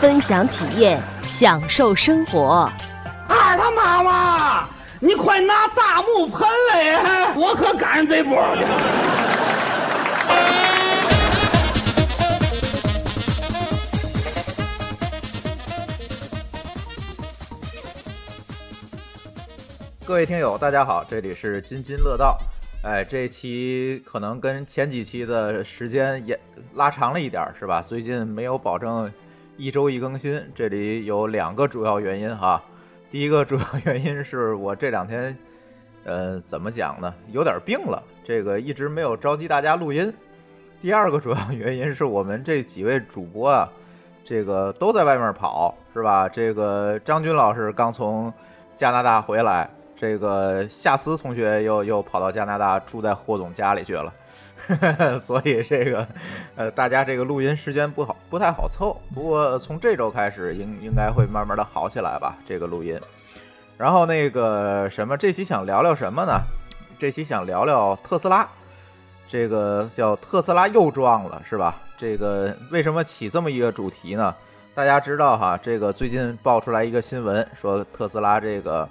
分享体验，享受生活。二他妈妈，你快拿大木盆来，我可赶上这波。各位听友，大家好，这里是津津乐道。哎，这期可能跟前几期的时间也拉长了一点，是吧？最近没有保证一周一更新，这里有两个主要原因哈。第一个主要原因是我这两天，呃，怎么讲呢？有点病了，这个一直没有召集大家录音。第二个主要原因是我们这几位主播啊，这个都在外面跑，是吧？这个张军老师刚从加拿大回来。这个夏思同学又又跑到加拿大住在霍总家里去了，所以这个呃，大家这个录音时间不好，不太好凑。不过从这周开始，应应该会慢慢的好起来吧，这个录音。然后那个什么，这期想聊聊什么呢？这期想聊聊特斯拉，这个叫特斯拉又撞了，是吧？这个为什么起这么一个主题呢？大家知道哈，这个最近爆出来一个新闻，说特斯拉这个。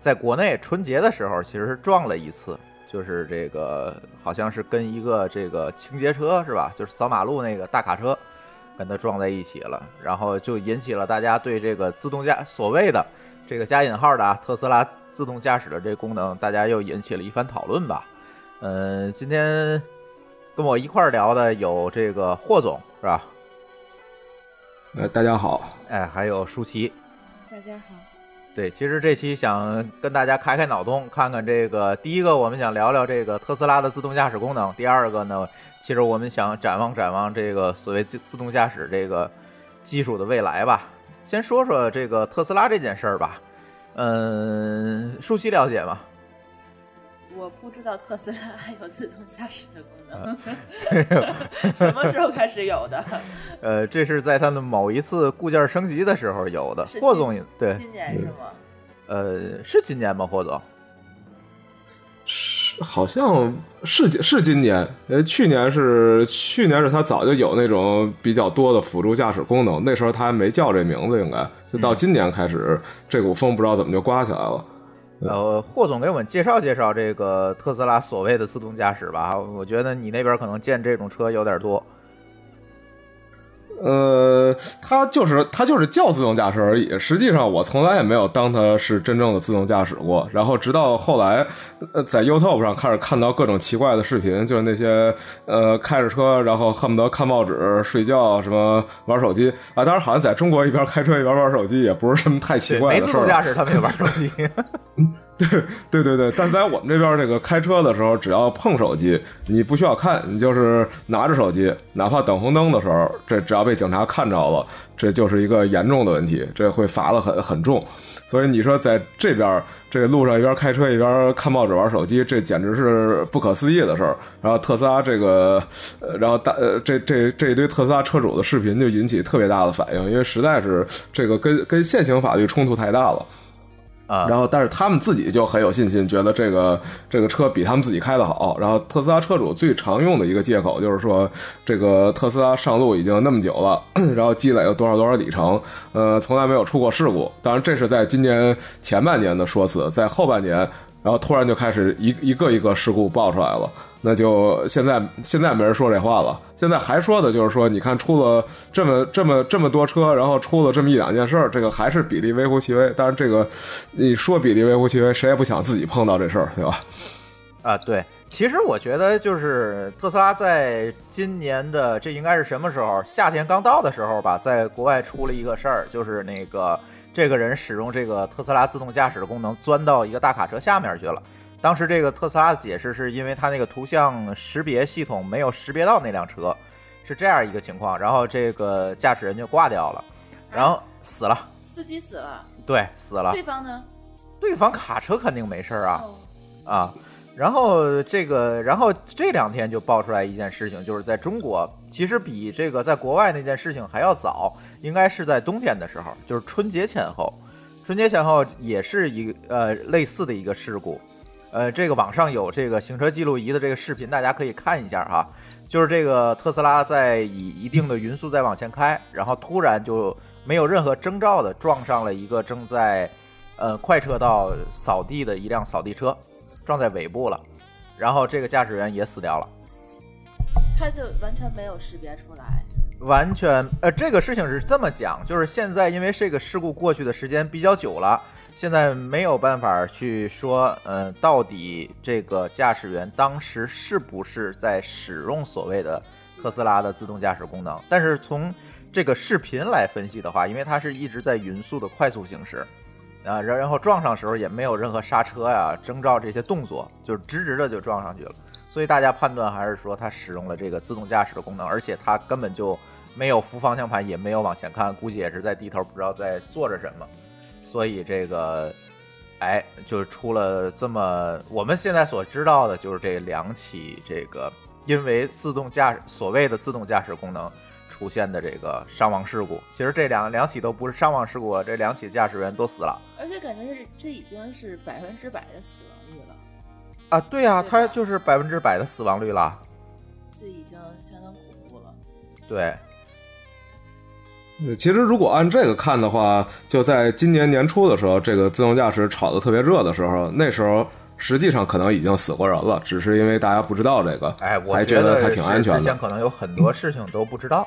在国内春节的时候，其实是撞了一次，就是这个好像是跟一个这个清洁车是吧？就是扫马路那个大卡车，跟它撞在一起了，然后就引起了大家对这个自动驾所谓的这个加引号的啊特斯拉自动驾驶的这功能，大家又引起了一番讨论吧。嗯，今天跟我一块儿聊的有这个霍总是吧？呃，大家好。哎，还有舒淇。大家好。对，其实这期想跟大家开开脑洞，看看这个第一个，我们想聊聊这个特斯拉的自动驾驶功能；第二个呢，其实我们想展望展望这个所谓自自动驾驶这个技术的未来吧。先说说这个特斯拉这件事儿吧。嗯，舒淇了解吗？我不知道特斯拉还有自动驾驶的功能，什么时候开始有的？呃，这是在它的某一次固件升级的时候有的。霍总对，今年是吗？呃，是今年吗？霍总？是，好像是是今年。呃，去年是去年是它早就有那种比较多的辅助驾驶功能，那时候它还没叫这名字，应该就到今年开始，这股风不知道怎么就刮起来了。呃，霍总给我们介绍介绍这个特斯拉所谓的自动驾驶吧。我觉得你那边可能见这种车有点多。呃，它就是它就是叫自动驾驶而已。实际上，我从来也没有当它是真正的自动驾驶过。然后，直到后来，呃，在 YouTube 上开始看到各种奇怪的视频，就是那些呃开着车，然后恨不得看报纸、睡觉，什么玩手机啊。当然，好像在中国一边开车一边玩手机，也不是什么太奇怪的事儿。没自动驾驶，他们也玩手机。对对对对，但在我们这边这个开车的时候，只要碰手机，你不需要看，你就是拿着手机，哪怕等红灯的时候，这只要被警察看着了，这就是一个严重的问题，这会罚的很很重。所以你说在这边这个路上一边开车一边看报纸玩手机，这简直是不可思议的事儿。然后特斯拉这个，呃，然后大呃这这这一堆特斯拉车主的视频就引起特别大的反应，因为实在是这个跟跟现行法律冲突太大了。啊，然后但是他们自己就很有信心，觉得这个这个车比他们自己开的好。然后特斯拉车主最常用的一个借口就是说，这个特斯拉上路已经那么久了，然后积累了多少多少里程，呃，从来没有出过事故。当然这是在今年前半年的说辞，在后半年，然后突然就开始一一个一个事故爆出来了。那就现在现在没人说这话了，现在还说的就是说，你看出了这么这么这么多车，然后出了这么一两件事儿，这个还是比例微乎其微。但是这个你说比例微乎其微，谁也不想自己碰到这事儿，对吧？啊，对。其实我觉得就是特斯拉在今年的这应该是什么时候？夏天刚到的时候吧，在国外出了一个事儿，就是那个这个人使用这个特斯拉自动驾驶的功能，钻到一个大卡车下面去了。当时这个特斯拉的解释是因为它那个图像识别系统没有识别到那辆车，是这样一个情况。然后这个驾驶人就挂掉了。然后死了，司机死了，对，死了。对方呢？对方卡车肯定没事儿啊哦，啊。然后这个，然后这两天就爆出来一件事情，就是在中国，其实比这个在国外那件事情还要早，应该是在冬天的时候，就是春节前后。春节前后也是一个呃类似的一个事故，呃，这个网上有这个行车记录仪的这个视频，大家可以看一下哈。就是这个特斯拉在以一定的匀速在往前开，然后突然就没有任何征兆的撞上了一个正在呃快车道扫地的一辆扫地车，撞在尾部了，然后这个驾驶员也死掉了。他就完全没有识别出来。完全，呃，这个事情是这么讲，就是现在因为这个事故过去的时间比较久了，现在没有办法去说，呃，到底这个驾驶员当时是不是在使用所谓的特斯拉的自动驾驶功能。但是从这个视频来分析的话，因为它是一直在匀速的快速行驶，啊，然然后撞上时候也没有任何刹车呀、征兆这些动作，就直直的就撞上去了。所以大家判断还是说它使用了这个自动驾驶的功能，而且它根本就没有扶方向盘，也没有往前看，估计也是在低头不知道在做着什么。所以这个，哎，就是出了这么我们现在所知道的，就是这两起这个因为自动驾驶所谓的自动驾驶功能出现的这个伤亡事故。其实这两两起都不是伤亡事故，这两起驾驶员都死了。而且感觉是这已经是百分之百的死亡率了，啊，对呀、对吧它就是百分之百的死亡率了。这已经相当恐怖了。对，呃其实如果按这个看的话，就在今年年初的时候，这个自动驾驶炒得特别热的时候，那时候实际上可能已经死过人了，只是因为大家不知道这个，哎，我还觉得它挺安全的之前。可能有很多事情都不知道。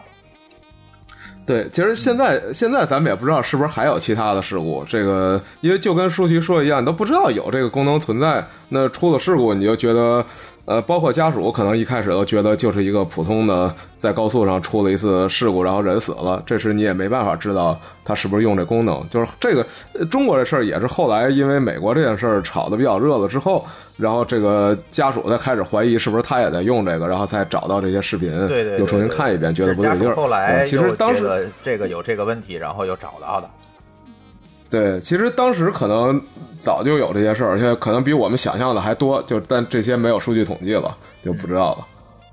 对，其实现在现在咱们也不知道是不是还有其他的事故，这个因为就跟舒淇说的一样，你都不知道有这个功能存在，那出了事故你就觉得，呃，包括家属可能一开始都觉得就是一个普通的在高速上出了一次事故，然后人死了，这时你也没办法知道他是不是用这功能，就是这个呃中国这事儿也是后来因为美国这件事儿炒得比较热了之后，然后这个家属才开始怀疑是不是他也在用这个，然后才找到这些视频，对对对又重新看一遍，觉得不对劲儿。后来嗯其实当时这个有这个问题，然后又找到的。对，其实当时可能早就有这些事儿，而且可能比我们想象的还多，就但这些没有数据统计了，就不知道了。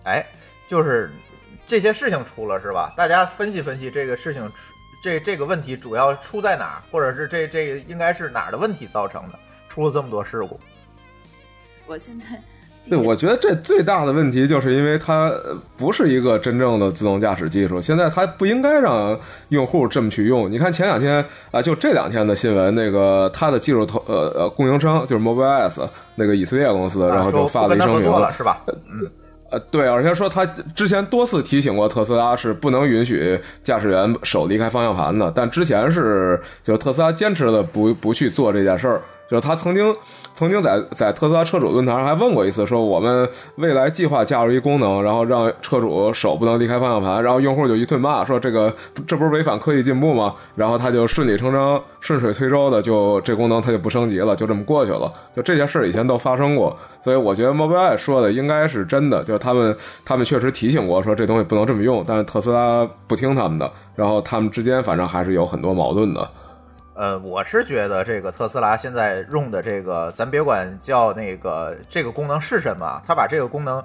哎，就是这些事情出了是吧？大家分析分析这个事情出，这这个问题主要出在哪儿，或者是这这个应该是哪儿的问题造成的，出了这么多事故。我现在第对，我觉得这最大的问题就是因为它呃不是一个真正的自动驾驶技术，现在它不应该让用户这么去用。你看前两天啊，就这两天的新闻，那个它的技术投呃呃供应商就是 Mobileye's 那个以色列公司，然后就发了一声明作了是吧？嗯，呃，对，而且说他之前多次提醒过特斯拉是不能允许驾驶员手离开方向盘的，但之前是就是特斯拉坚持的不不去做这件事儿，就是他曾经曾经在在特斯拉车主论坛上还问过一次，说我们未来计划加入一功能，然后让车主手不能离开方向盘，然后用户就一顿骂说这个这不是违反科技进步吗？然后他就顺理成章、顺水推舟的就这功能他就不升级了，就这么过去了。就这件事儿以前都发生过，所以我觉得猫不艾说的应该是真的，就是他们他们确实提醒过说这东西不能这么用，但是特斯拉不听他们的，然后他们之间反正还是有很多矛盾的。呃，我是觉得这个特斯拉现在用的这个，咱别管叫那个这个功能是什么，它把这个功能，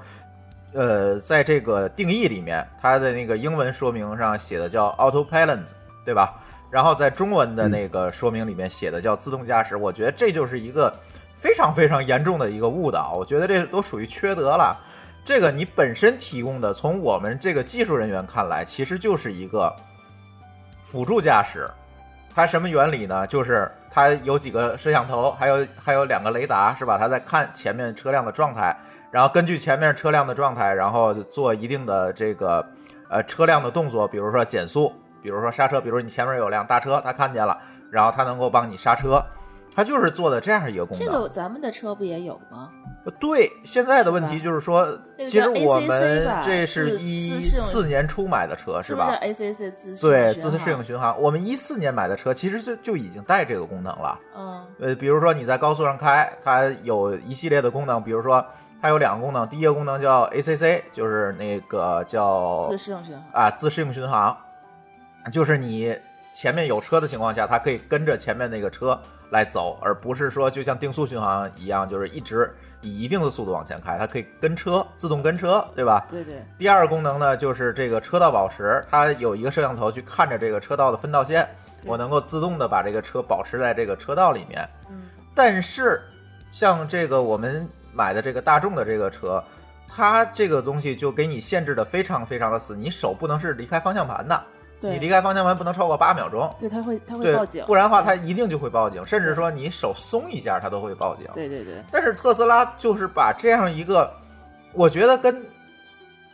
呃，在这个定义里面，它的那个英文说明上写的叫 Autopilot，对吧？然后在中文的那个说明里面写的叫自动驾驶，我觉得这就是一个非常非常严重的一个误导，我觉得这都属于缺德了。这个你本身提供的，从我们这个技术人员看来，其实就是一个辅助驾驶。它什么原理呢？就是它有几个摄像头，还有还有两个雷达，是吧？它在看前面车辆的状态，然后根据前面车辆的状态，然后做一定的这个呃车辆的动作，比如说减速，比如说刹车，比如你前面有辆大车，它看见了，然后它能够帮你刹车，它就是做的这样一个功能。这个咱们的车不也有吗？对，现在的问题就是说，那个其实我们这是一四年初买的车，是吧？是不是叫 ACC 自适对，巡自适适应巡航，我们一四年买的车其实就就已经带这个功能了。嗯呃，比如说你在高速上开，它有一系列的功能，比如说它有两个功能，第一个功能叫 ACC，就是那个叫自适应巡航。啊自适应巡航，就是你前面有车的情况下，它可以跟着前面那个车来走，而不是说就像定速巡航一样，就是一直以一定的速度往前开，它可以跟车，自动跟车，对吧？对对，第二个功能呢，就是这个车道保持，它有一个摄像头去看着这个车道的分道线，我能够自动的把这个车保持在这个车道里面。嗯，但是像这个我们买的这个大众的这个车，它这个东西就给你限制的非常非常的死，你手不能是离开方向盘的，你离开方向盘不能超过八秒钟。对，他会他会报警，，不然的话它一定就会报警，甚至说你手松一下它都会报警。对对对，但是特斯拉就是把这样一个，我觉得跟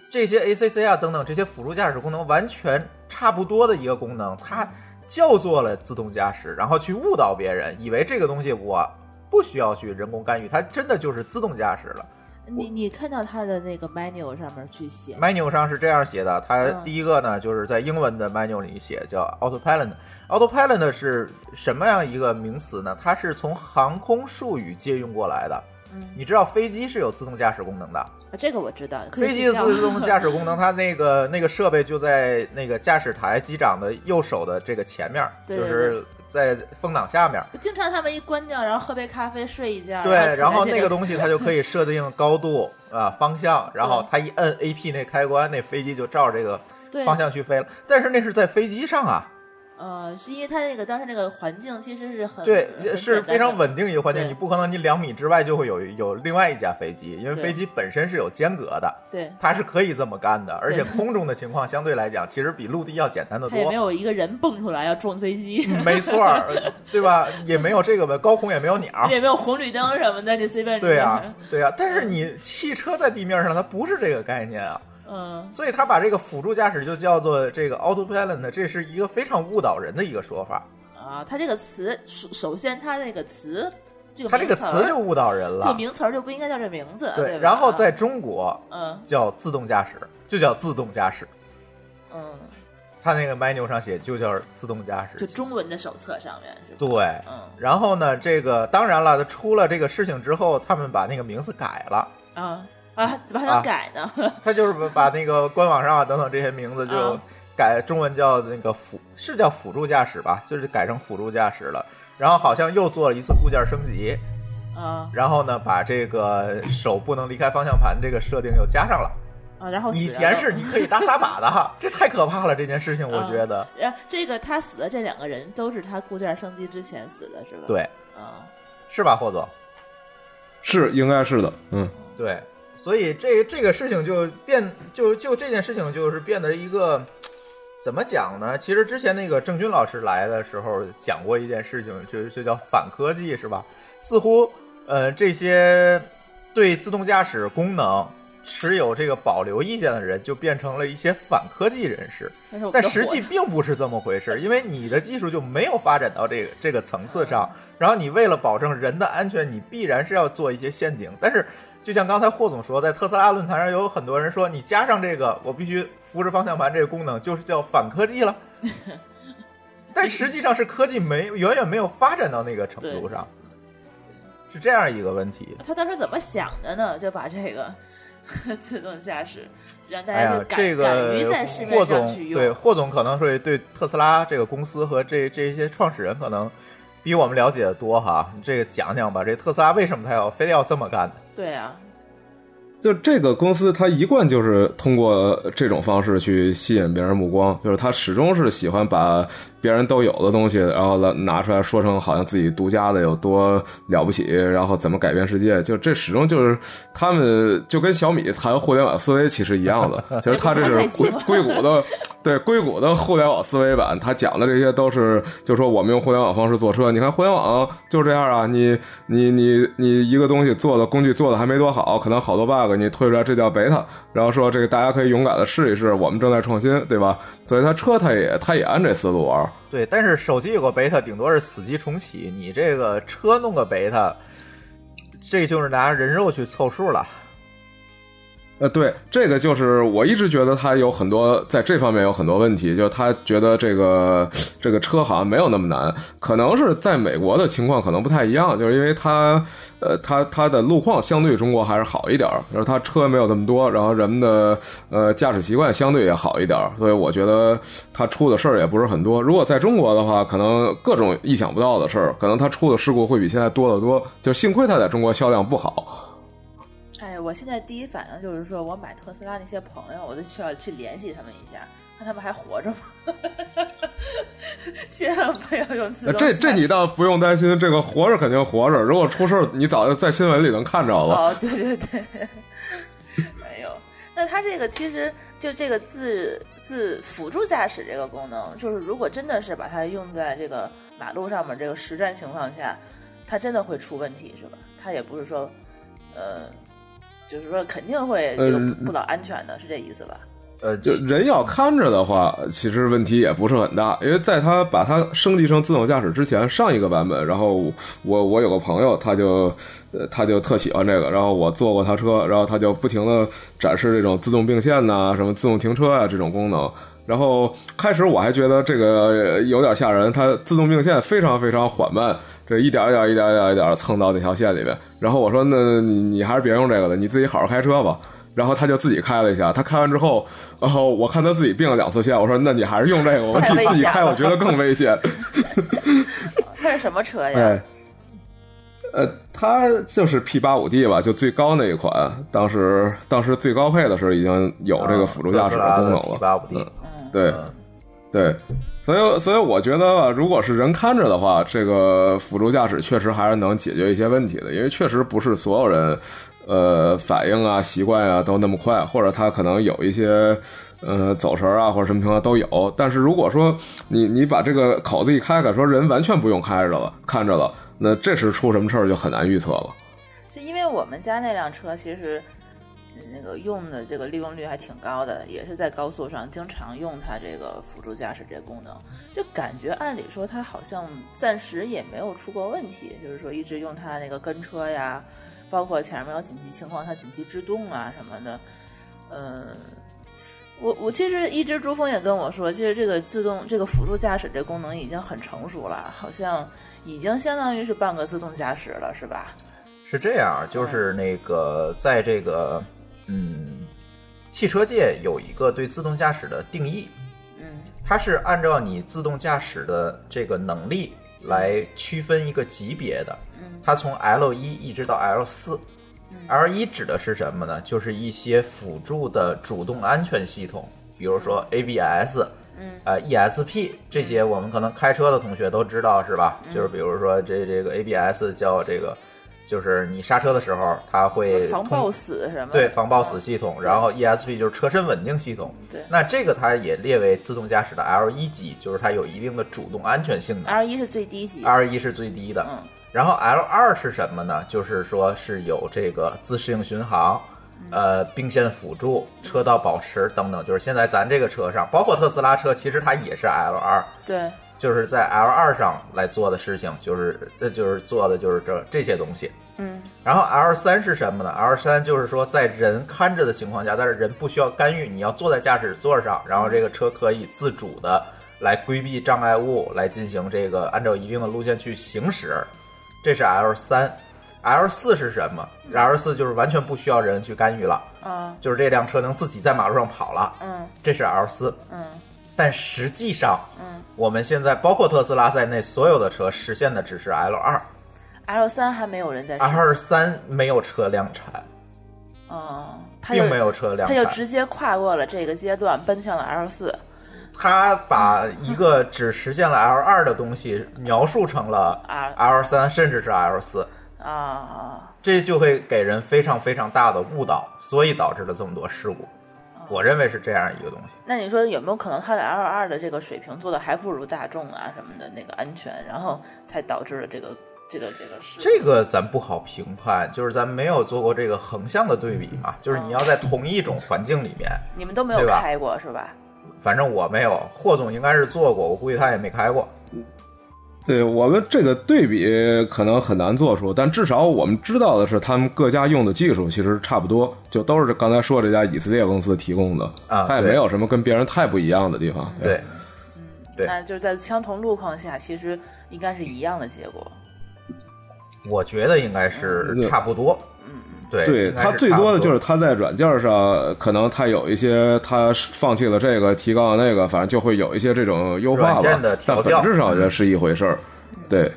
这些 ACC 啊等等这些辅助驾驶功能完全差不多的一个功能，它叫做了自动驾驶，然后去误导别人，以为这个东西我不需要去人工干预，它真的就是自动驾驶了。你你看到它的那个 menu 上面去写，menu 上是这样写的，它嗯第一个呢就是在英文的 menu 里写叫 autopilot。autopilot 是什么样一个名词呢？它是从航空术语借用过来的。嗯，你知道飞机是有自动驾驶功能的，啊这个我知道，飞机的自动驾驶功能，它那个那个设备就在那个驾驶台机长的右手的这个前面，对对就是在风挡下面。经常他们一关掉，然后喝杯咖啡睡一觉，对，然然后那个东西它就可以设定高度啊、方向，然后对它一摁 A P 那开关，那飞机就照着这个方向去飞了。但是那是在飞机上啊，呃，是因为它那个当时那个环境其实是很对，很是非常稳定一个环境，你不可能你两米之外就会有有另外一架飞机，因为飞机本身是有间隔的，对，它是可以这么干的，而且空中的情况相对来讲，其实比陆地要简单的多它也没。有一个人蹦出来要撞飞机，没错儿，对吧？也没有这个高空也没有鸟。也没有红绿灯什么的，你随便对呀、对呀、但是你汽车在地面上，它不是这个概念啊，嗯，所以他把这个辅助驾驶就叫做这个 autopilot，呢这是一个非常误导人的一个说法。啊，他这个词首首先他那个词，这个他这个词就误导人了这个。名词儿就不应该叫这名字，对，吧然后在中国嗯叫自动驾驶，就叫自动驾驶。嗯，他那个 menu 上写就叫自动驾驶。就中文的手册上面是吧？对，嗯然后呢，这个当然了，他出了这个事情之后，他们把那个名字改了。啊啊，怎么还啊能改呢？他就是把把那个官网上啊等等这些名字就啊改中文叫那个辅是叫辅助驾驶吧，就是改成辅助驾驶了。然后好像又做了一次固件升级，啊然后呢把这个手不能离开方向盘这个设定又加上了。啊，然后死以前是你可以打撒把的哈，这太可怕了这件事情，我觉得。然后这个他死的这两个人都是他固件升级之前死的，是吧？对，啊，是吧，霍总？是应该是的，嗯，对，所以这这个事情就变就就这件事情就是变得一个怎么讲呢？其实之前那个郑钧老师来的时候讲过一件事情，就就叫反科技是吧？似乎呃这些对自动驾驶功能持有这个保留意见的人，就变成了一些反科技人士。但实际并不是这么回事，因为你的技术就没有发展到这个这个层次上，然后你为了保证人的安全，你必然是要做一些陷阱。但是，就像刚才霍总说，在特斯拉论坛上有很多人说，你加上这个，我必须扶着方向盘这个功能，就是叫反科技了。但实际上是科技没远远没有发展到那个程度上，是这样一个问题。他当时怎么想的呢？就把这个 自动驾驶让大家就，敢、这敢于在市面霍总上去用。对霍总可能会对特斯拉这个公司和这这些创始人可能比我们了解的多哈。这个讲讲吧，这特斯拉为什么他要非得要这么干呢？对啊，就这个公司，它一贯就是通过这种方式去吸引别人目光，就是它始终是喜欢把别人都有的东西，然后拿拿出来说成好像自己独家的有多了不起，然后怎么改变世界。就这始终就是他们就跟小米谈互联网思维其实一样的，其实他这是硅硅谷的对硅谷的互联网思维版，他讲的这些都是就说我们用互联网方式做车，你看互联网就这样啊，你你你你一个东西做的工具做的还没多好，可能好多 bug 你推出来，这叫 beta，然后说这个大家可以勇敢的试一试，我们正在创新，对吧？所以他车他也他也按这思路玩。对，但是手机有个 beta，顶多是死机重启，你这个车弄个 beta，这就是拿人肉去凑数了。呃，对，这个就是我一直觉得他有很多在这方面有很多问题，就是他觉得这个这个车好像没有那么难，可能是在美国的情况可能不太一样，就是因为它呃它它的路况相对中国还是好一点儿，然后它车没有那么多，然后人们的呃驾驶习惯相对也好一点儿，所以我觉得他出的事儿也不是很多。如果在中国的话，可能各种意想不到的事儿，可能他出的事故会比现在多得多。就幸亏他在中国销量不好。哎，我现在第一反应就是说，我买特斯拉那些朋友，我都需要去联系他们一下，看他们还活着吗？千万不要用自动这这你倒不用担心，这个活着肯定活着。如果出事儿，你早就在新闻里能看着了。哦，对对对，没有。那它这个其实就这个自自辅助驾驶这个功能，就是如果真的是把它用在这个马路上面这个实战情况下，它真的会出问题是吧？它也不是说，呃，就是说肯定会这个嗯不老安全的，是这意思吧？呃，就人要看着的话，其实问题也不是很大，因为在它把它升级成自动驾驶之前，上一个版本，然后我我有个朋友，他就呃他就特喜欢这个，然后我坐过他车，然后他就不停的展示这种自动并线呐、什么自动停车啊这种功能。然后开始我还觉得这个有点吓人，它自动并线非常非常缓慢，这一点一点一点一点一点蹭到那条线里面。然后我说，那你你还是别用这个了，你自己好好开车吧。然后他就自己开了一下，他开完之后，然后我看他自己并了两次线，我说那你还是用这个，我自己开，我觉得更危险。他是什么车呀？哎，呃，它就是 P 八五 D 吧，就最高那一款，当时当时最高配的时候已经有这个辅助驾驶的功能了。八五 D，嗯，对对，所以所以我觉得吧，如果是人看着的话，这个辅助驾驶确实还是能解决一些问题的，因为确实不是所有人。呃，反应啊、习惯啊都那么快，或者他可能有一些呃走神啊，或者什么情况都有。但是如果说你你把这个口子一开开，说人完全不用开着了，看着了，那这时出什么事儿就很难预测了。就因为我们家那辆车其实那个用的这个利用率还挺高的，也是在高速上经常用它这个辅助驾驶这个功能，就感觉按理说它好像暂时也没有出过问题，就是说一直用它那个跟车呀，包括前面有紧急情况它紧急制动啊什么的，嗯。我我其实一直朱峰也跟我说，其实这个自动这个辅助驾驶这功能已经很成熟了，好像已经相当于是半个自动驾驶了，是吧？是这样，就是那个在这个嗯，汽车界有一个对自动驾驶的定义，嗯它是按照你自动驾驶的这个能力来区分一个级别的。嗯它从 L 一一直到 L 四。L 一指的是什么呢？就是一些辅助的主动安全系统，比如说 ABS，嗯，呃 ESP 这些，我们可能开车的同学都知道是吧？嗯就是比如说这这个 ABS 叫这个，就是你刹车的时候它会防抱死什么？对，防抱死系统，然后 ESP 就是车身稳定系统。对那这个它也列为自动驾驶的 L 一级，就是它有一定的主动安全性能。L 一是最低级。L 一是最低的。嗯然后 L 二是什么呢？就是说是有这个自适应巡航，呃，并线辅助、车道保持等等。就是现在咱这个车上，包括特斯拉车，其实它也是 L 二，对，就是在 L 二上来做的事情，就是呃，就是做的就是这这些东西。嗯然后 L 三是什么呢？L 三就是说，在人看着的情况下，但是人不需要干预，你要坐在驾驶座上，然后这个车可以自主的来规避障碍物，来进行这个按照一定的路线去行驶，这是 L 三。L 四是什么？L 四就是完全不需要人去干预了，啊就是这辆车能自己在马路上跑了，嗯这是 L 四。嗯但实际上，嗯我们现在包括特斯拉在内，所有的车实现的只是 L 二，L 三还没有人在实，L 现。三没有车量产。哦，他并没有车辆他就直接跨过了这个阶段，奔向了 L 四。他把一个只实现了 L 二的东西描述成了 R L 三，甚至是 L 四，啊啊这就会给人非常非常大的误导，所以导致了这么多事故。我认为是这样一个东西。那你说有没有可能它的 L 二的这个水平做的还不如大众啊什么的那个安全，然后才导致了这个这个这个是？这个咱不好评判，就是咱没有做过这个横向的对比嘛，就是你要在同一种环境里面，你们都没有对吧开过是吧？反正我没有，霍总应该是做过，我估计他也没开过。对我们这个对比可能很难做出，但至少我们知道的是，他们各家用的技术其实差不多，就都是刚才说这家以色列公司提供的，啊对它也没有什么跟别人太不一样的地方。对，对那就是在相同路况下，其实应该是一样的结果。我觉得应该是嗯差不多。嗯对，对应该它最多的就是他在软件上，可能他有一些他放弃了这个，提高了那个，反正就会有一些这种优化吧软件的。但调教本质上也是一回事儿。对，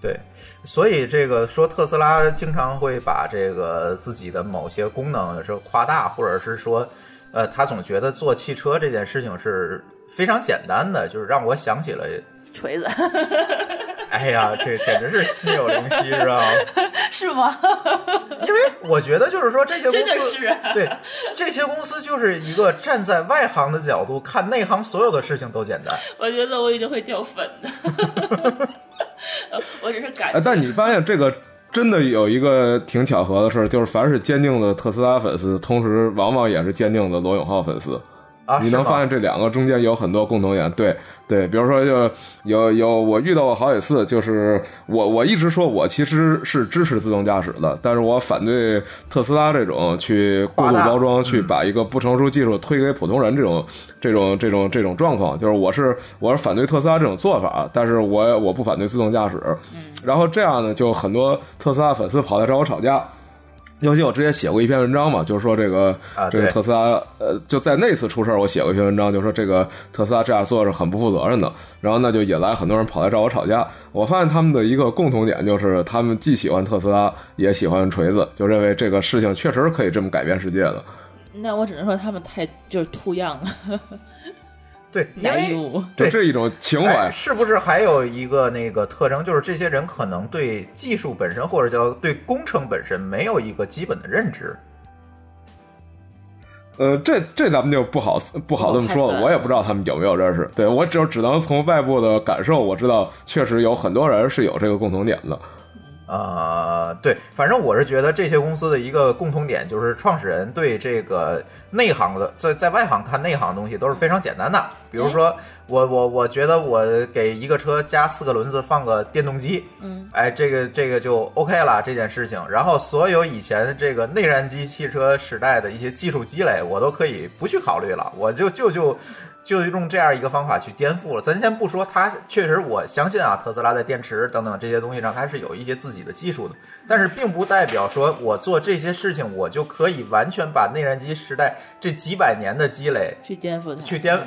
对，所以这个说特斯拉经常会把这个自己的某些功能是夸大，或者是说，呃，他总觉得做汽车这件事情是非常简单的，就是让我想起了，锤子 哎呀，这简直是心有灵犀，是吧？是吗？因为我觉得就是说这些公司真的是啊对这些公司就是一个站在外行的角度看内行所有的事情都简单。我觉得我一定会掉粉的。我只是感觉，但你发现这个真的有一个挺巧合的事儿，就是凡是坚定的特斯拉粉丝，同时往往也是坚定的罗永浩粉丝。啊，你能发现这两个中间有很多共同点，对对，比如说就有有我遇到过好几次，就是我我一直说我其实是支持自动驾驶的，但是我反对特斯拉这种去过度包装，去把一个不成熟技术推给普通人这种这种这种这种状况，就是我是我是反对特斯拉这种做法，但是我我不反对自动驾驶，然后这样呢，就很多特斯拉粉丝跑来找我吵架。尤其我之前写过一篇文章嘛，就是说这个、啊这个特斯拉，呃，就在那次出事儿，我写过一篇文章，就是说这个特斯拉这样做是很不负责任的。然后那就引来很多人跑来找我吵架。我发现他们的一个共同点就是，他们既喜欢特斯拉，也喜欢锤子，就认为这个事情确实可以这么改变世界的。那我只能说他们太就是兔样了，对？对就这一种情怀哎，，是不是还有一个那个特征，就是这些人可能对技术本身或者叫对工程本身没有一个基本的认知？呃，这这咱们就不好不好这么说了，我也不知道他们有没有认识。对我只有只能从外部的感受，我知道确实有很多人是有这个共同点的。呃，对，反正我是觉得这些公司的一个共同点就是创始人对这个内行的，在在外行看内行的东西都是非常简单的。比如说，我我我觉得我给一个车加四个轮子，放个电动机，嗯，哎，这个这个就 OK 了这件事情。然后所有以前这个内燃机汽车时代的一些技术积累，我都可以不去考虑了，我就就就。就用这样一个方法去颠覆了。咱先不说它，确实我相信啊，特斯拉在电池等等这些东西上，它是有一些自己的技术的，但是并不代表说我做这些事情，我就可以完全把内燃机时代这几百年的积累去颠覆它，去颠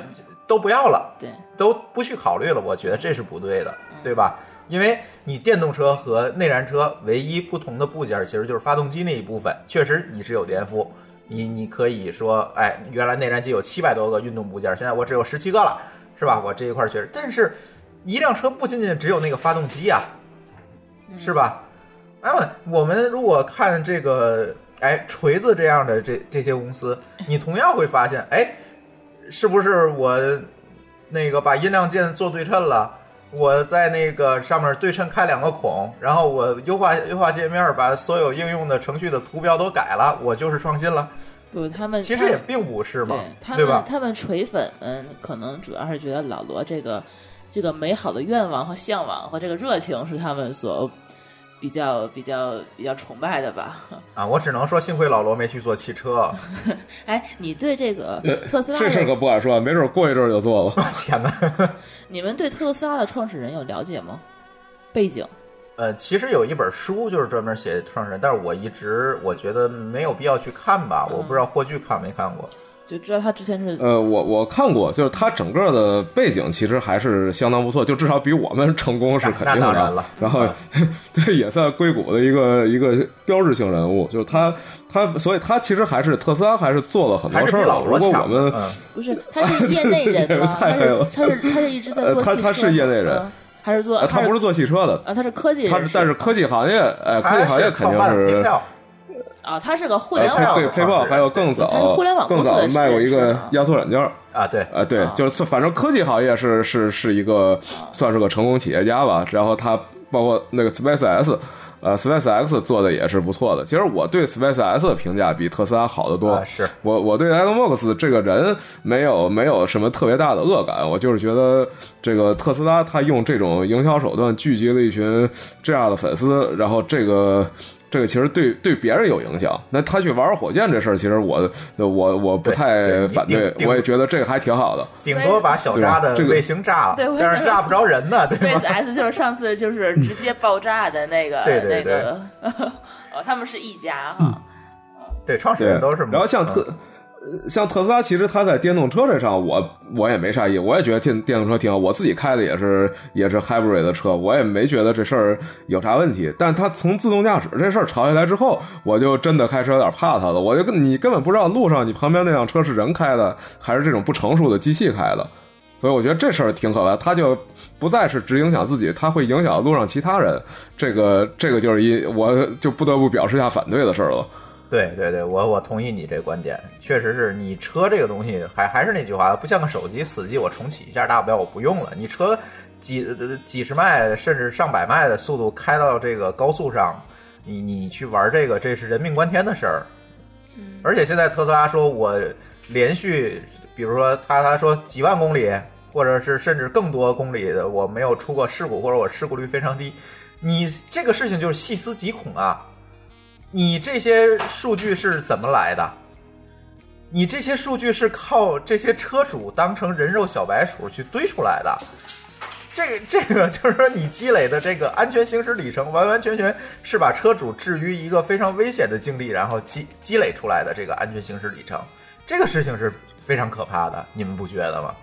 都不要了。对，都不去考虑了，我觉得这是不对的，对吧？因为你电动车和内燃车唯一不同的部件其实就是发动机那一部分，确实你是有颠覆。你你可以说，哎，原来内燃机有七百多个运动部件，现在我只有十七个了，是吧？我这一块确实，但是一辆车不仅仅只有那个发动机呀、是吧？哎，我们如果看这个，哎，锤子这样的这这些公司，你同样会发现，哎，是不是我那个把音量键做对称了？我在那个上面对称开两个孔，然后我优化优化界面，把所有应用的程序的图标都改了，我就是创新了。不，他们其实也并不是嘛对，他？们他们锤粉们可能主要是觉得老罗这个这个美好的愿望和向往和这个热情是他们所比较比较比较崇拜的吧？啊，我只能说，幸亏老罗没去做汽车。哎，你对这个特斯拉这事儿可不敢说，没准过一阵儿就做了。天哪！你们对特斯拉的创始人有了解吗？背景？呃，其实有一本书就是专门写创始人，但是我一直我觉得没有必要去看吧，我不知道霍炬看没看过。就知道他之前是呃，我我看过，就是他整个的背景其实还是相当不错，就至少比我们成功是肯定的。那当然了然后，对，也算硅谷的一个一个标志性人物，就是他他，所以他其实还是特斯拉还是做了很多事儿的。老罗强。如果我们嗯，不是他是业内人 吗？他是太黑了他是他是一直在做他他是业内人嗯还是做呃他不是做汽车的，啊，他是科技人，他是但是科技行业，哎，科技行业肯定是啊，他是个互呃联网对 PayPal 还有更早他是互联网更早公司的卖过一个压缩软件儿。啊，对，啊，对啊，就是反正科技行业是是是一个算是个成功企业家吧。然后他包括那个 SpaceX，呃，SpaceX 做的也是不错的。其实我对 SpaceX 的评价比特斯拉好得多。啊是我我对 Elon Musk 这个人没有没有什么特别大的恶感，我就是觉得这个特斯拉他用这种营销手段聚集了一群这样的粉丝，然后这个。这个其实对对别人有影响，那他去玩火箭这事儿，其实我我我不太反对我也觉得这个还挺好的。顶多把小扎的这个卫星炸了，对但是炸不着人呢，对？SpaceX 就是上次就是直接爆炸的那个对对那个，哦，他们是一家哈，对，创始人都是。然后像特像特斯拉，其实它在电动车这上，我我也没啥意，我也觉得电电动车挺好，我自己开的也是也是 hybrid 的车，我也没觉得这事儿有啥问题。但它从自动驾驶这事儿吵起来之后，我就真的开始有点怕它了。我就跟你根本不知道路上你旁边那辆车是人开的，还是这种不成熟的机器开的。所以我觉得这事儿挺可怕，它就不再是只影响自己，它会影响路上其他人。这个这个就是一，我就不得不表示一下反对的事儿了。对对对，我我同意你这观点，确实是你车这个东西，还还是那句话，不像个手机，死机我重启一下，大不了我不用了。你车几呃几十迈甚至上百迈的速度开到这个高速上，你你去玩这个，这是人命关天的事儿。而且现在特斯拉说，我连续，比如说他他说几万公里，或者是甚至更多公里的，我没有出过事故，或者我事故率非常低。你这个事情就是细思极恐啊！你这些数据是怎么来的？你这些数据是靠这些车主当成人肉小白鼠去堆出来的。这个这个就是说，你积累的这个安全行驶里程，完完全全是把车主置于一个非常危险的境地，然后积积累出来的这个安全行驶里程，这个事情是非常可怕的，你们不觉得吗？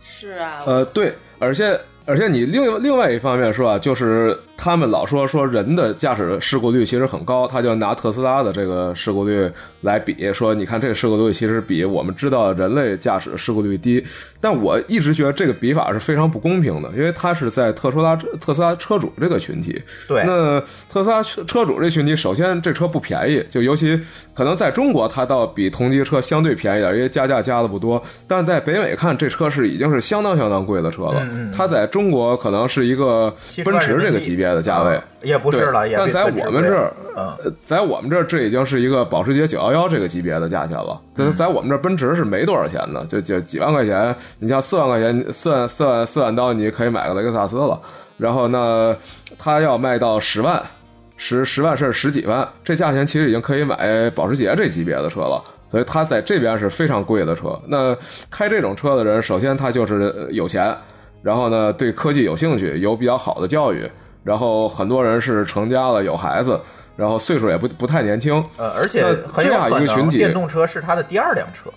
是啊，呃，对，而且而且你另另外一方面说啊，就是他们老说说人的驾驶事故率其实很高，他就拿特斯拉的这个事故率来比，说你看这个事故率其实比我们知道人类驾驶事故率低。但我一直觉得这个比法是非常不公平的，因为它是在特斯拉特斯拉车主这个群体。对，那特斯拉车车主这群体，首先这车不便宜，就尤其可能在中国它倒比同级车相对便宜点，因为加价加的不多。但在北美看，这车是已经是相当相当贵的车了。嗯嗯嗯它在中国可能是一个奔驰这个级别的价位啊，也不是了，也但在我们这儿，嗯，呃在我们这儿这已经是一个保时捷911这个级别的价钱了。在在我们这儿，奔驰是没多少钱的，就就几万块钱。你像四万块钱，四万四万四万刀，你可以买个雷克萨斯了。然后呢，它要卖到十万，十十万甚至十几万，这价钱其实已经可以买保时捷这级别的车了。所以它在这边是非常贵的车。那开这种车的人，首先他就是呃有钱，然后呢对科技有兴趣，有比较好的教育，然后很多人是成家了有孩子，然后岁数也不不太年轻呃，而且很有一个群体电动车是他的第二辆车。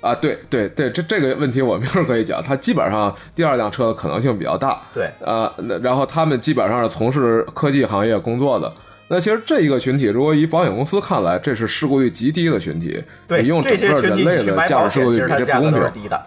啊。对对对，这这个问题我们一会儿可以讲。它基本上第二辆车的可能性比较大。对，啊，那然后他们基本上是从事科技行业工作的。那其实这一个群体，如果以保险公司看来，这是事故率极低的群体。对，你用整个人类的驾驶事故率比这不公平。低的。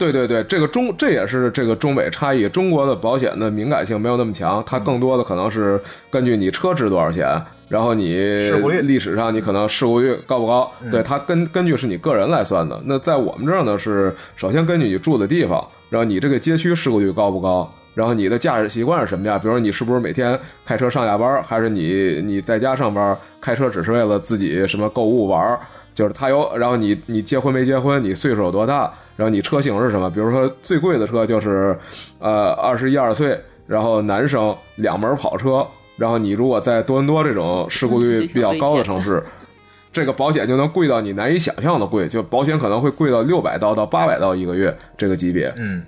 对对对，这个中这也是这个中美差异。中国的保险的敏感性没有那么强，它更多的可能是根据你车值多少钱，然后你事故率历史上你可能事故率高不高？对，它根根据是你个人来算的。那在我们这儿呢，是首先根据你住的地方，然后你这个街区事故率高不高？然后你的驾驶习惯是什么样？比如说你是不是每天开车上下班，还是你你在家上班开车只是为了自己什么购物玩儿？就是他有，然后你你结婚没结婚？你岁数有多大？然后你车型是什么？比如说最贵的车就是，呃，二十一二岁，然后男生两门跑车，然后你如果在多伦多这种事故率比较高的城市，这个保险就能贵到你难以想象的贵，就保险可能会贵到六百刀到八百刀一个月这个级别。嗯，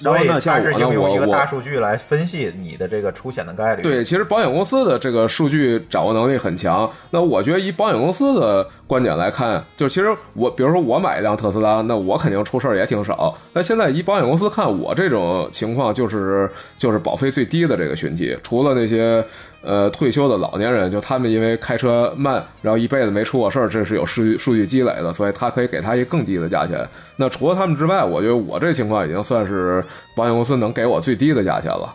然后所以呢像我呢它是应用一个大数据来分析你的这个出险的概率。对，其实保险公司的这个数据掌握能力很强。那我觉得以保险公司的观点来看，就其实我，比如说我买一辆特斯拉，那我肯定出事儿也挺少。那现在以保险公司看，我这种情况就是就是保费最低的这个群体，除了那些呃退休的老年人，就他们因为开车慢，然后一辈子没出过事儿，这是有数据数据积累的，所以他可以给他一个更低的价钱。那除了他们之外，我觉得我这情况已经算是保险公司能给我最低的价钱了。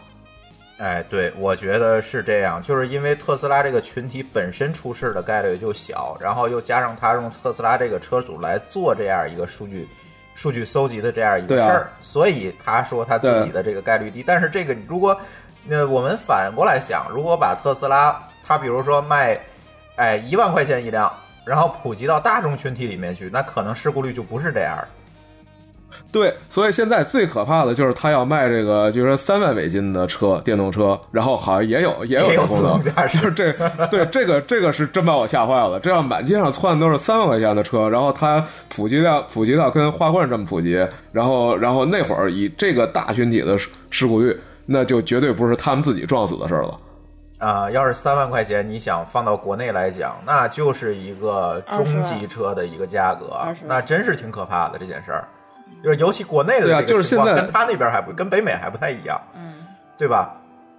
哎，对，我觉得是这样，就是因为特斯拉这个群体本身出事的概率就小，然后又加上他用特斯拉这个车主来做这样一个数据数据搜集的这样一个事儿，所以他说他自己的这个概率低。但是这个如果那我们反过来想，如果把特斯拉，它比如说卖，哎一万块钱一辆，然后普及到大众群体里面去，那可能事故率就不是这样的。对，所以现在最可怕的就是他要卖这个，就是说三万美金的车，电动车，然后好像也有也有这功能，自动驾驶就是这 对这个这个是真把我吓坏了。这样满街上窜的都是三万块钱的车，然后它普及到普及到跟花冠这么普及，然后然后那会儿以这个大群体的事事故率，那就绝对不是他们自己撞死的事儿了。啊、要是三万块钱，你想放到国内来讲，那就是一个中级车的一个价格那真是挺可怕的这件事儿。就是尤其国内的对啊这个情况，就是现在跟他那边还不跟北美还不太一样，嗯，对吧？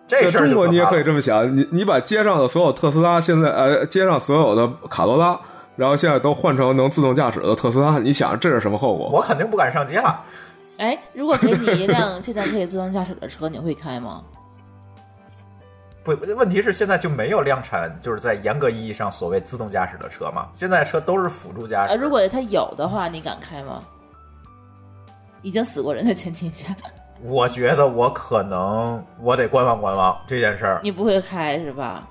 这在事儿就中国你也可以这么想，你你把街上的所有特斯拉，现在呃街上所有的卡罗拉，然后现在都换成能自动驾驶的特斯拉，你想这是什么后果？我肯定不敢上街了。哎，如果给你一辆现在可以自动驾驶的车，你会开吗？不，问题是现在就没有量产，就是在严格意义上所谓自动驾驶的车嘛。现在车都是辅助驾驶。呃，如果它有的话，你敢开吗？已经死过人的前提下，我觉得我可能我得观望观望这件事儿，你不会开是吧？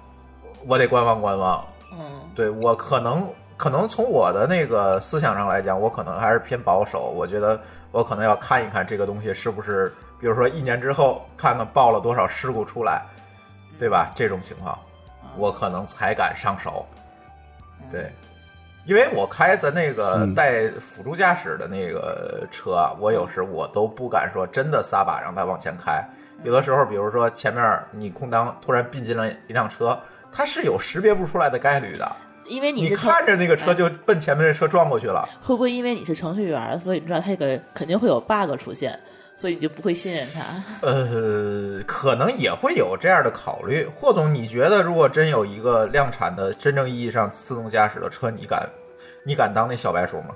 我得观望观望。嗯，对我可能可能从我的那个思想上来讲，我可能还是偏保守。我觉得我可能要看一看这个东西是不是，比如说一年之后看看爆了多少事故出来，对吧？这种情况，我可能才敢上手。对，因为我开咱那个嗯带辅助驾驶的那个车啊，我有时我都不敢说真的撒把让它往前开。有的时候，比如说前面你空档突然并进了一辆车，它是有识别不出来的概率的。因为是程看着那个车就奔前面的车撞过去了，会不会因为你是程序员，所以你知道它这个肯定会有 bug 出现，所以你就不会信任它？呃，可能也会有这样的考虑。霍总，你觉得如果真有一个量产的真正意义上自动驾驶的车，你敢你敢当那小白鼠吗？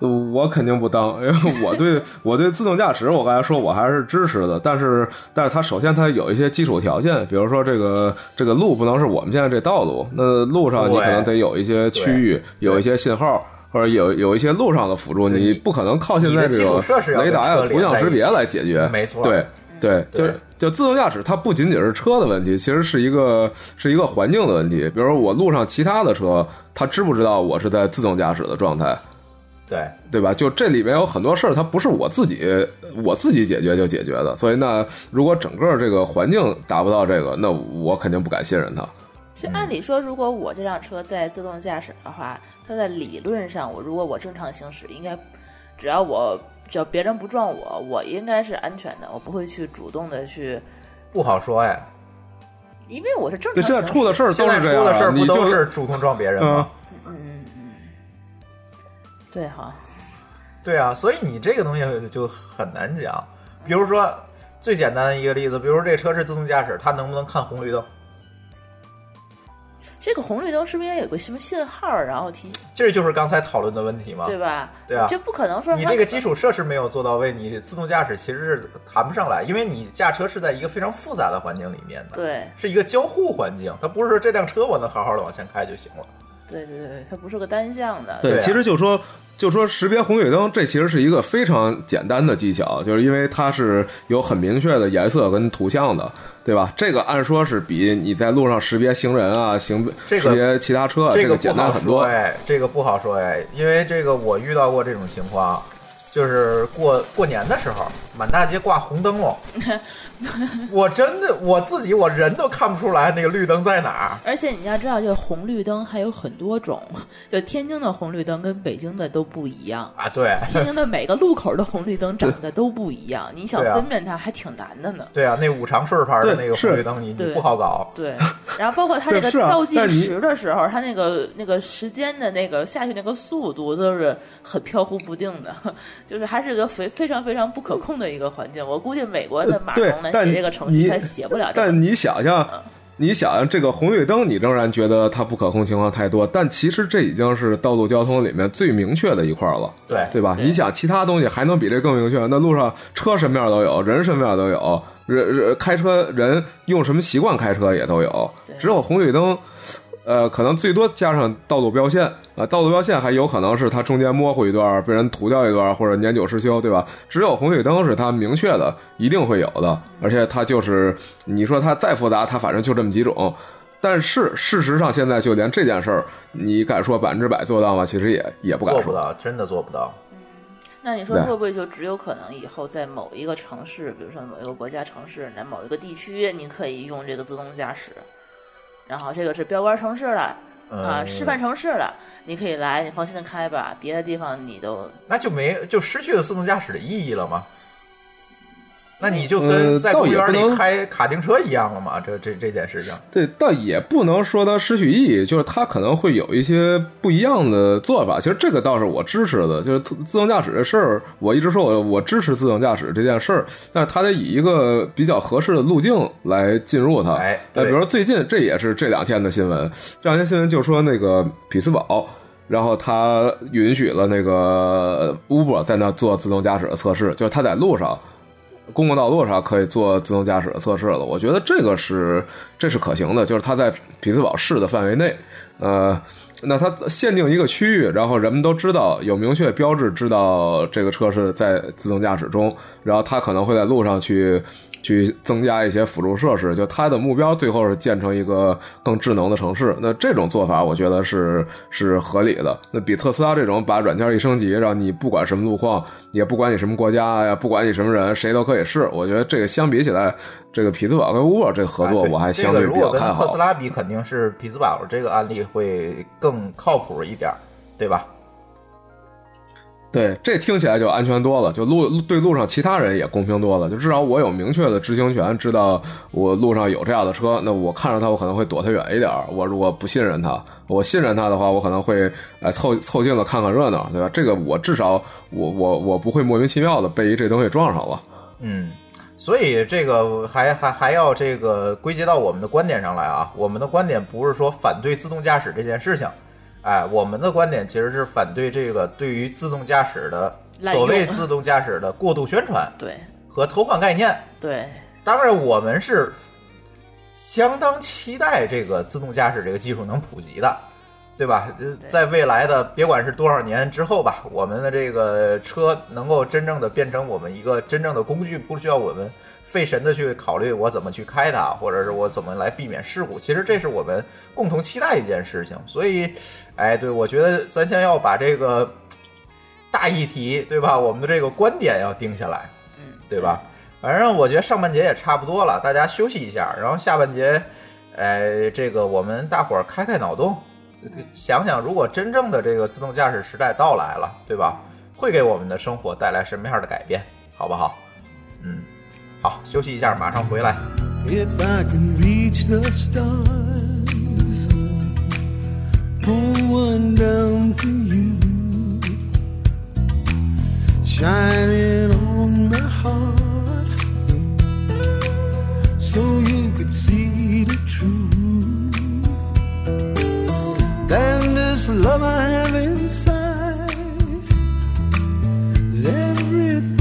呃我肯定不当，因为我对 我对自动驾驶，我刚才说我还是支持的，但是但是它首先它有一些基础条件，比如说这个这个路不能是我们现在这道路，那路上你可能得有一些区域，有一些信号。或者有有一些路上的辅助，你不可能靠现在这你的基础种设施要跟雷达呀、图像识别来解决。没错对对，就是就自动驾驶，它不仅仅是车的问题，其实是一个是一个环境的问题。比如说我路上其他的车，它知不知道我是在自动驾驶的状态？对，对吧？就这里面有很多事儿，它不是我自己我自己解决就解决的，所以那如果整个这个环境达不到这个，那我肯定不敢信任它。其实按理说，如果我这辆车在自动驾驶的话，它在理论上，我如果我正常行驶，应该只要我只要别人不撞我，我应该是安全的，我不会去主动的去，不好说哎。因为我是正常行驶。在出的事儿现在都是这样啊，出的事儿不就都是主动撞别人吗？嗯嗯嗯对哈，对啊，所以你这个东西就很难讲。比如说最简单的一个例子，比如说这车是自动驾驶，它能不能看红绿灯？这个红绿灯是不是应该有个什么信号，然后提醒，这就是刚才讨论的问题嘛。对吧？对啊这不可能说你这个基础设施没有做到位，你自动驾驶其实是谈不上来，因为你驾车是在一个非常复杂的环境里面的，对是一个交互环境，它不是说这辆车我能好好的往前开就行了。对对对，它不是个单向的。对啊其实就说就说识别红绿灯，这其实是一个非常简单的技巧，就是因为它是有很明确的颜色跟图像的，对吧？这个按说是比你在路上识别行人啊、行这个识别其他车啊个这不好简单很多。说哎，这个不好说哎，因为这个我遇到过这种情况，就是过过年的时候，满大街挂红灯笼，我真的我自己我人都看不出来那个绿灯在哪儿。而且你要知道，这个红绿灯还有很多种，就天津的红绿灯跟北京的都不一样。啊，对，天津的每个路口的红绿灯长得都不一样，你想分辨它还挺难的呢。对啊，那五常顺牌的那个红绿灯，你你对不好搞。对，然后包括它那个 倒计时的时候，它那个那个时间的那个下去那个速度都是很飘忽不定的，就是还是个非非常非常不可控的一个环境。我估计美国的码对农来写这个程序，他写不了这个。但你想想，你想想这个红绿灯，你仍然觉得它不可控情况太多，但其实这已经是道路交通里面最明确的一块了。对对吧？对你想其他东西还能比这更明确？那路上车什么样都有，人什么样都有，人人开车人用什么习惯开车也都有。只有红绿灯，呃，可能最多加上道路标线啊，道路标线还有可能是它中间模糊一段，被人涂掉一段，或者年久失修，对吧？只有红绿灯是它明确的，一定会有的，而且它就是你说它再复杂，它反正就这么几种。但是事实上，现在就连这件事儿，你敢说百分之百做到吗？其实也也不敢说。做不到，真的做不到。那你说会不会就只有可能以后在某一个城市，比如说某一个国家城市，在某一个地区，你可以用这个自动驾驶，然后这个是标杆城市了啊，嗯示范城市了，你可以来，你放心的开吧，别的地方你都那就没就失去了自动驾驶的意义了吗？那你就呃跟在倒公园里开卡丁车一样了嘛？这这这件事情，对，倒也不能说它失去意义，就是它可能会有一些不一样的做法。其实这个倒是我支持的，就是自自动驾驶这事儿，我一直说我我支持自动驾驶这件事儿，但是它得以一个比较合适的路径来进入它。哎比如说最近这也是这两天的新闻，这两天新闻就说那个匹兹堡。然后他允许了那个 Uber 在那做自动驾驶的测试，就是他在路上公共道路上可以做自动驾驶的测试了。我觉得这个是这是可行的，就是它在匹兹堡市的范围内，呃，那它限定一个区域，然后人们都知道有明确标志，知道这个车是在自动驾驶中，然后它可能会在路上去。去增加一些辅助设施，就它的目标最后是建成一个更智能的城市。那这种做法，我觉得是是合理的。那比特斯拉这种把软件一升级，让你不管什么路况，也不管你什么国家呀，不管你什么人，谁都可以试。我觉得这个相比起来，这个匹兹堡跟 Uber 这个合作，我还相对如比较看好果跟特斯。拉比，肯定是匹兹堡这个案例会更靠谱一点，对吧？对，这听起来就安全多了，就路对路上其他人也公平多了，就至少我有明确的知情权，知道我路上有这样的车，那我看着他，我可能会躲他远一点。我如果不信任他，我信任他的话，我可能会哎凑凑近了看看热闹，对吧？这个我至少我我我不会莫名其妙的被一这东西撞上了。嗯，所以这个还还还要这个归结到我们的观点上来啊。我们的观点不是说反对自动驾驶这件事情，哎，我们的观点其实是反对这个对于自动驾驶的所谓自动驾驶的过度宣传对和偷换概念。对，当然，我们是相当期待这个自动驾驶这个技术能普及的，对吧？呃在未来的别管是多少年之后吧，我们的这个车能够真正的变成我们一个真正的工具，不需要我们费神的去考虑我怎么去开它，或者是我怎么来避免事故。其实这是我们共同期待一件事情。所以，哎，对我觉得咱先要把这个大议题，对吧？我们的这个观点要定下来。嗯，对吧？反正我觉得上半节也差不多了，大家休息一下，然后下半节，哎，这个我们大伙儿开开脑洞，想想如果真正的这个自动驾驶时代到来了，对吧？会给我们的生活带来什么样的改变，好不好？嗯，好，休息一下，马上回来。If I can reach the stars, pull one down for you, shine it on my heart, so you could see the truth. Then this love I have inside is everything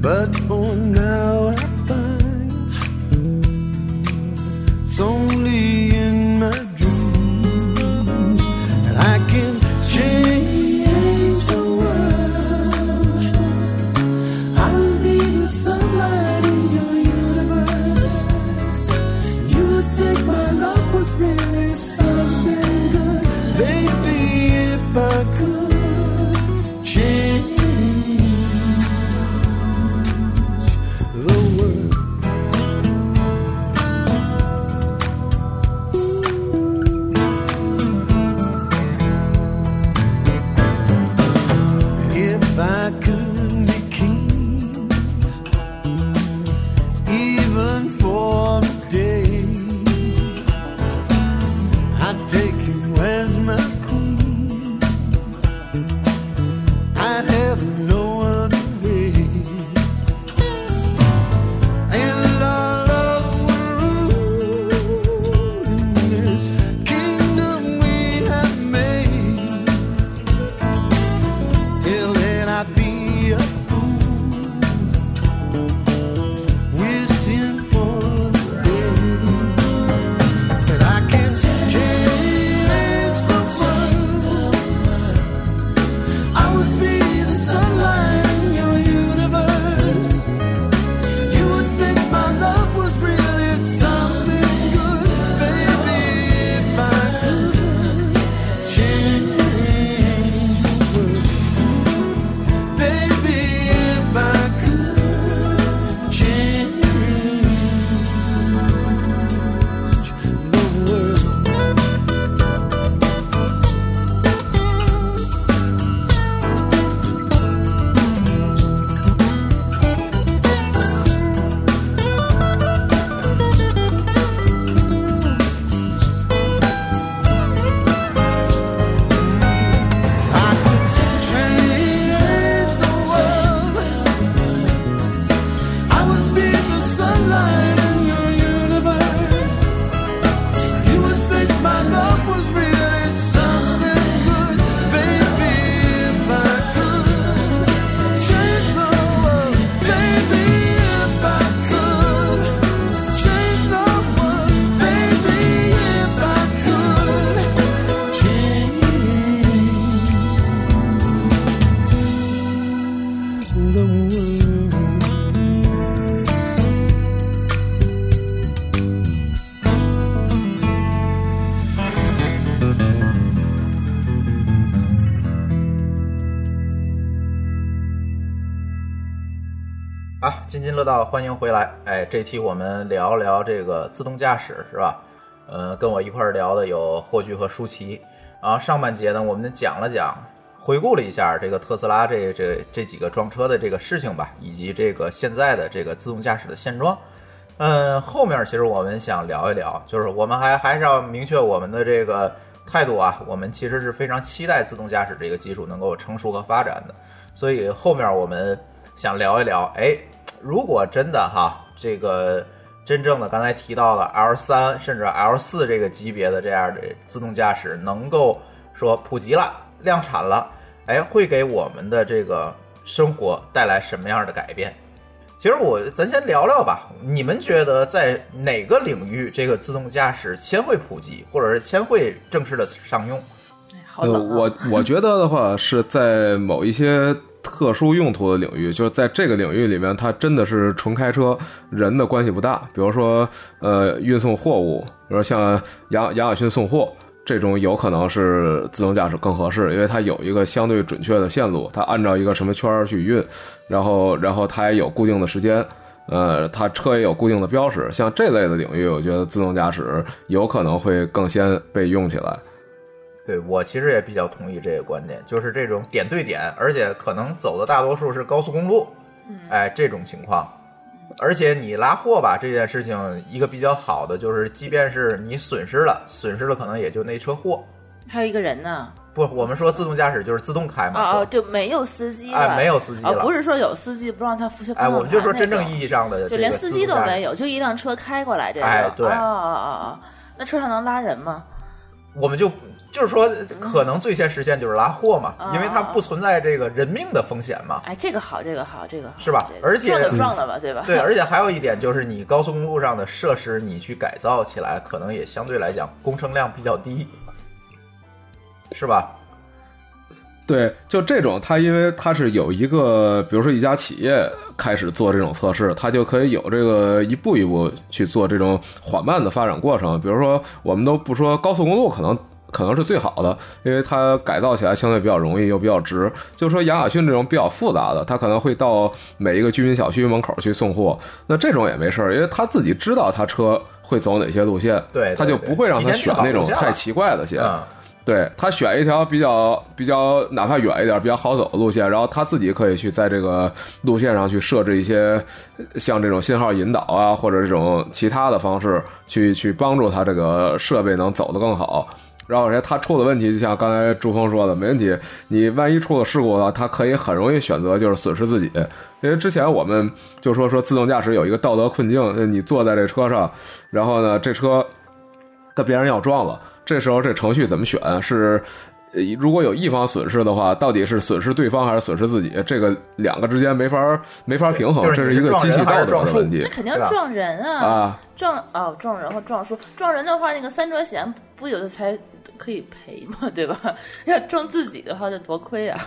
But for now 道，欢迎回来。哎，这期我们聊聊这个自动驾驶，是吧？呃，跟我一块儿聊的有霍炬和舒淇。然后上半节呢，我们讲了讲，回顾了一下这个特斯拉这这这几个撞车的这个事情吧，以及这个现在的这个自动驾驶的现状。嗯，后面其实我们想聊一聊，就是我们还还是要明确我们的这个态度啊，我们其实是非常期待自动驾驶这个技术能够成熟和发展的。所以后面我们想聊一聊，哎，如果真的哈，这个真正的刚才提到的 L 三甚至 L 四这个级别的这样的自动驾驶能够说普及了、量产了，哎，会给我们的这个生活带来什么样的改变？其实我咱先聊聊吧，你们觉得在哪个领域这个自动驾驶先会普及，或者是先会正式的商用？好啊！我我觉得的话是在某一些特殊用途的领域，就是在这个领域里面，它真的是纯开车，人的关系不大。比如说，呃，运送货物，比如像亚亚马逊送货这种，有可能是自动驾驶更合适，因为它有一个相对准确的线路，它按照一个什么圈儿去运，然后然后它也有固定的时间。呃，它车也有固定的标识，像这类的领域，我觉得自动驾驶有可能会更先被用起来。对我其实也比较同意这个观点，就是这种点对点，而且可能走的大多数是高速公路，哎，这种情况。而且你拉货吧这件事情，一个比较好的就是，即便是你损失了，损失了可能也就那车货。还有一个人呢，不，我们说自动驾驶就是自动开嘛，哦哦，就没有司机了，哎没有司机哦，了不是说有司机不让他扶哎，我们就说真正意义，义上的，就连司机都没。有，就一辆车开过来这个，哎对哦哦哦哦，那车上能拉人吗？我们就就是说，可能最先实现就是拉货嘛，嗯因为它不存在这个人命的风险嘛。哎，这个好，这个好，这个好，是吧这个而且撞就撞了吧，对吧？对，而且还有一点就是，你高速公路上的设施，你去改造起来，可能也相对来讲工程量比较低，是吧？对，就这种，它因为它是有一个，比如说一家企业开始做这种测试，它就可以有这个一步一步去做这种缓慢的发展过程。比如说，我们都不说高速公路可能可能是最好的，因为它改造起来相对比较容易又比较直。就是说亚马逊这种比较复杂的，它可能会到每一个居民小区门口去送货，那这种也没事儿，因为他自己知道他车会走哪些路线，对对他就不会让他选那种太奇怪的线。嗯，对他选一条比较比较哪怕远一点、比较好走的路线，然后他自己可以去在这个路线上去设置一些呃像这种信号引导啊，或者这种其他的方式去去帮助他这个设备能走得更好。然后而且他出了问题，就像刚才朱峰说的，没问题。你万一出了事故的话，他可以很容易选择就是损失自己。因为之前我们就说说自动驾驶有一个道德困境，呃你坐在这车上，然后呢这车跟别人要撞了，这时候这程序怎么选？是呃如果有一方损失的话，到底是损失对方还是损失自己？这个两个之间没法没法平衡，就是这是一个机器道德的问题那肯定撞人啊！啊。撞哦，撞人和撞树，撞人的话，那个三者险不有的才可以赔嘛，对吧？要撞自己的话，就多亏啊！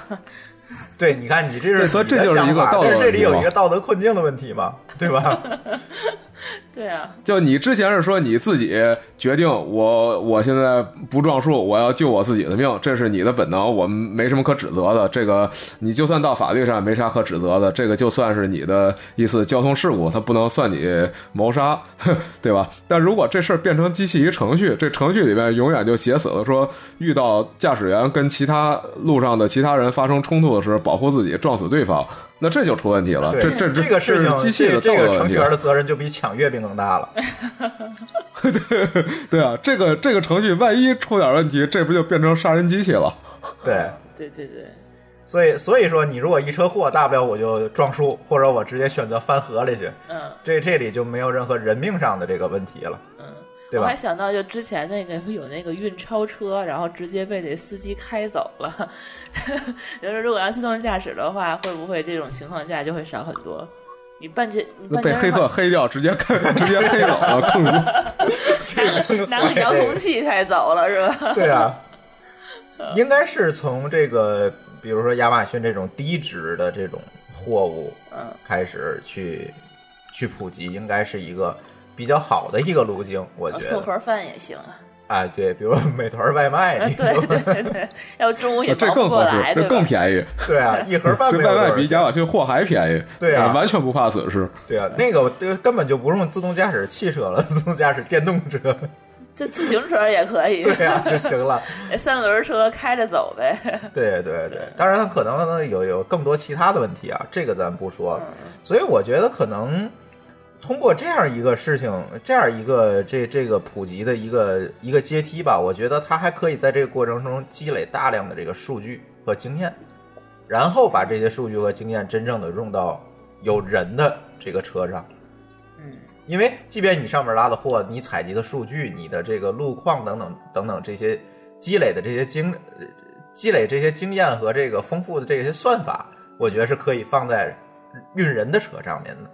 对，你看你这是对所以这就是一个道德这里有一个道德困境的问题嘛，对吧？对啊，就你之前是说你自己决定我我现在不撞树，我要救我自己的命，这是你的本能，我们没什么可指责的。这个你就算到法律上没啥可指责的，这个就算是你的一次交通事故，它不能算你谋杀，对吧？但如果这事儿变成机器一程序，这程序里面永远就写死了说，遇到驾驶员跟其他路上的其他人发生冲突的时候，保护自己，撞死对方。那这就出问题了，对这这这个事情，机器的这这个。程序员的责任就比抢月饼更大了。对啊，这个这个程序万一出点问题，这不就变成杀人机器了？对，对对对，所以所以说，你如果一车祸，大不了我就撞树，或者我直接选择翻河里去，嗯这这里就没有任何人命上的这个问题了，嗯。对吧我还？想到，就之前那个 有那个运钞车，然后直接被那司机开走了。就是如果要自动驾驶的话，会不会这种情况下就会少很多？你半截，你半截被黑客黑掉，直接开 直接黑走了，更多。拿个遥控器开走了，是吧？对啊，应该是从这个，比如说亚马逊这种低值的这种货物嗯，开始去去普及，应该是一个比较好的一个路径，我觉得。送盒饭也行啊。哎，对，比如美团外卖，你对说对对，要中午也这忙不过更合适来，，这？更便宜。对啊，一盒饭外卖比亚马逊货还便宜，对啊呃完全不怕损失。对啊，那个这个根本就不用自动驾驶汽车了，自动驾驶电动车，这自行车也可以，对啊就行了。三轮车开着走呗。对对对，当然可能有有更多其他的问题啊，这个咱不说。嗯所以我觉得可能通过这样一个事情，这样一个这这个普及的一个一个阶梯吧，我觉得它还可以在这个过程中积累大量的这个数据和经验，然后把这些数据和经验真正的用到有人的这个车上。嗯，因为即便你上面拉的货，你采集的数据、你的这个路况等等等等这些积累的这些经呃积累这些经验和这个丰富的这些算法，我觉得是可以放在运人的车上面的。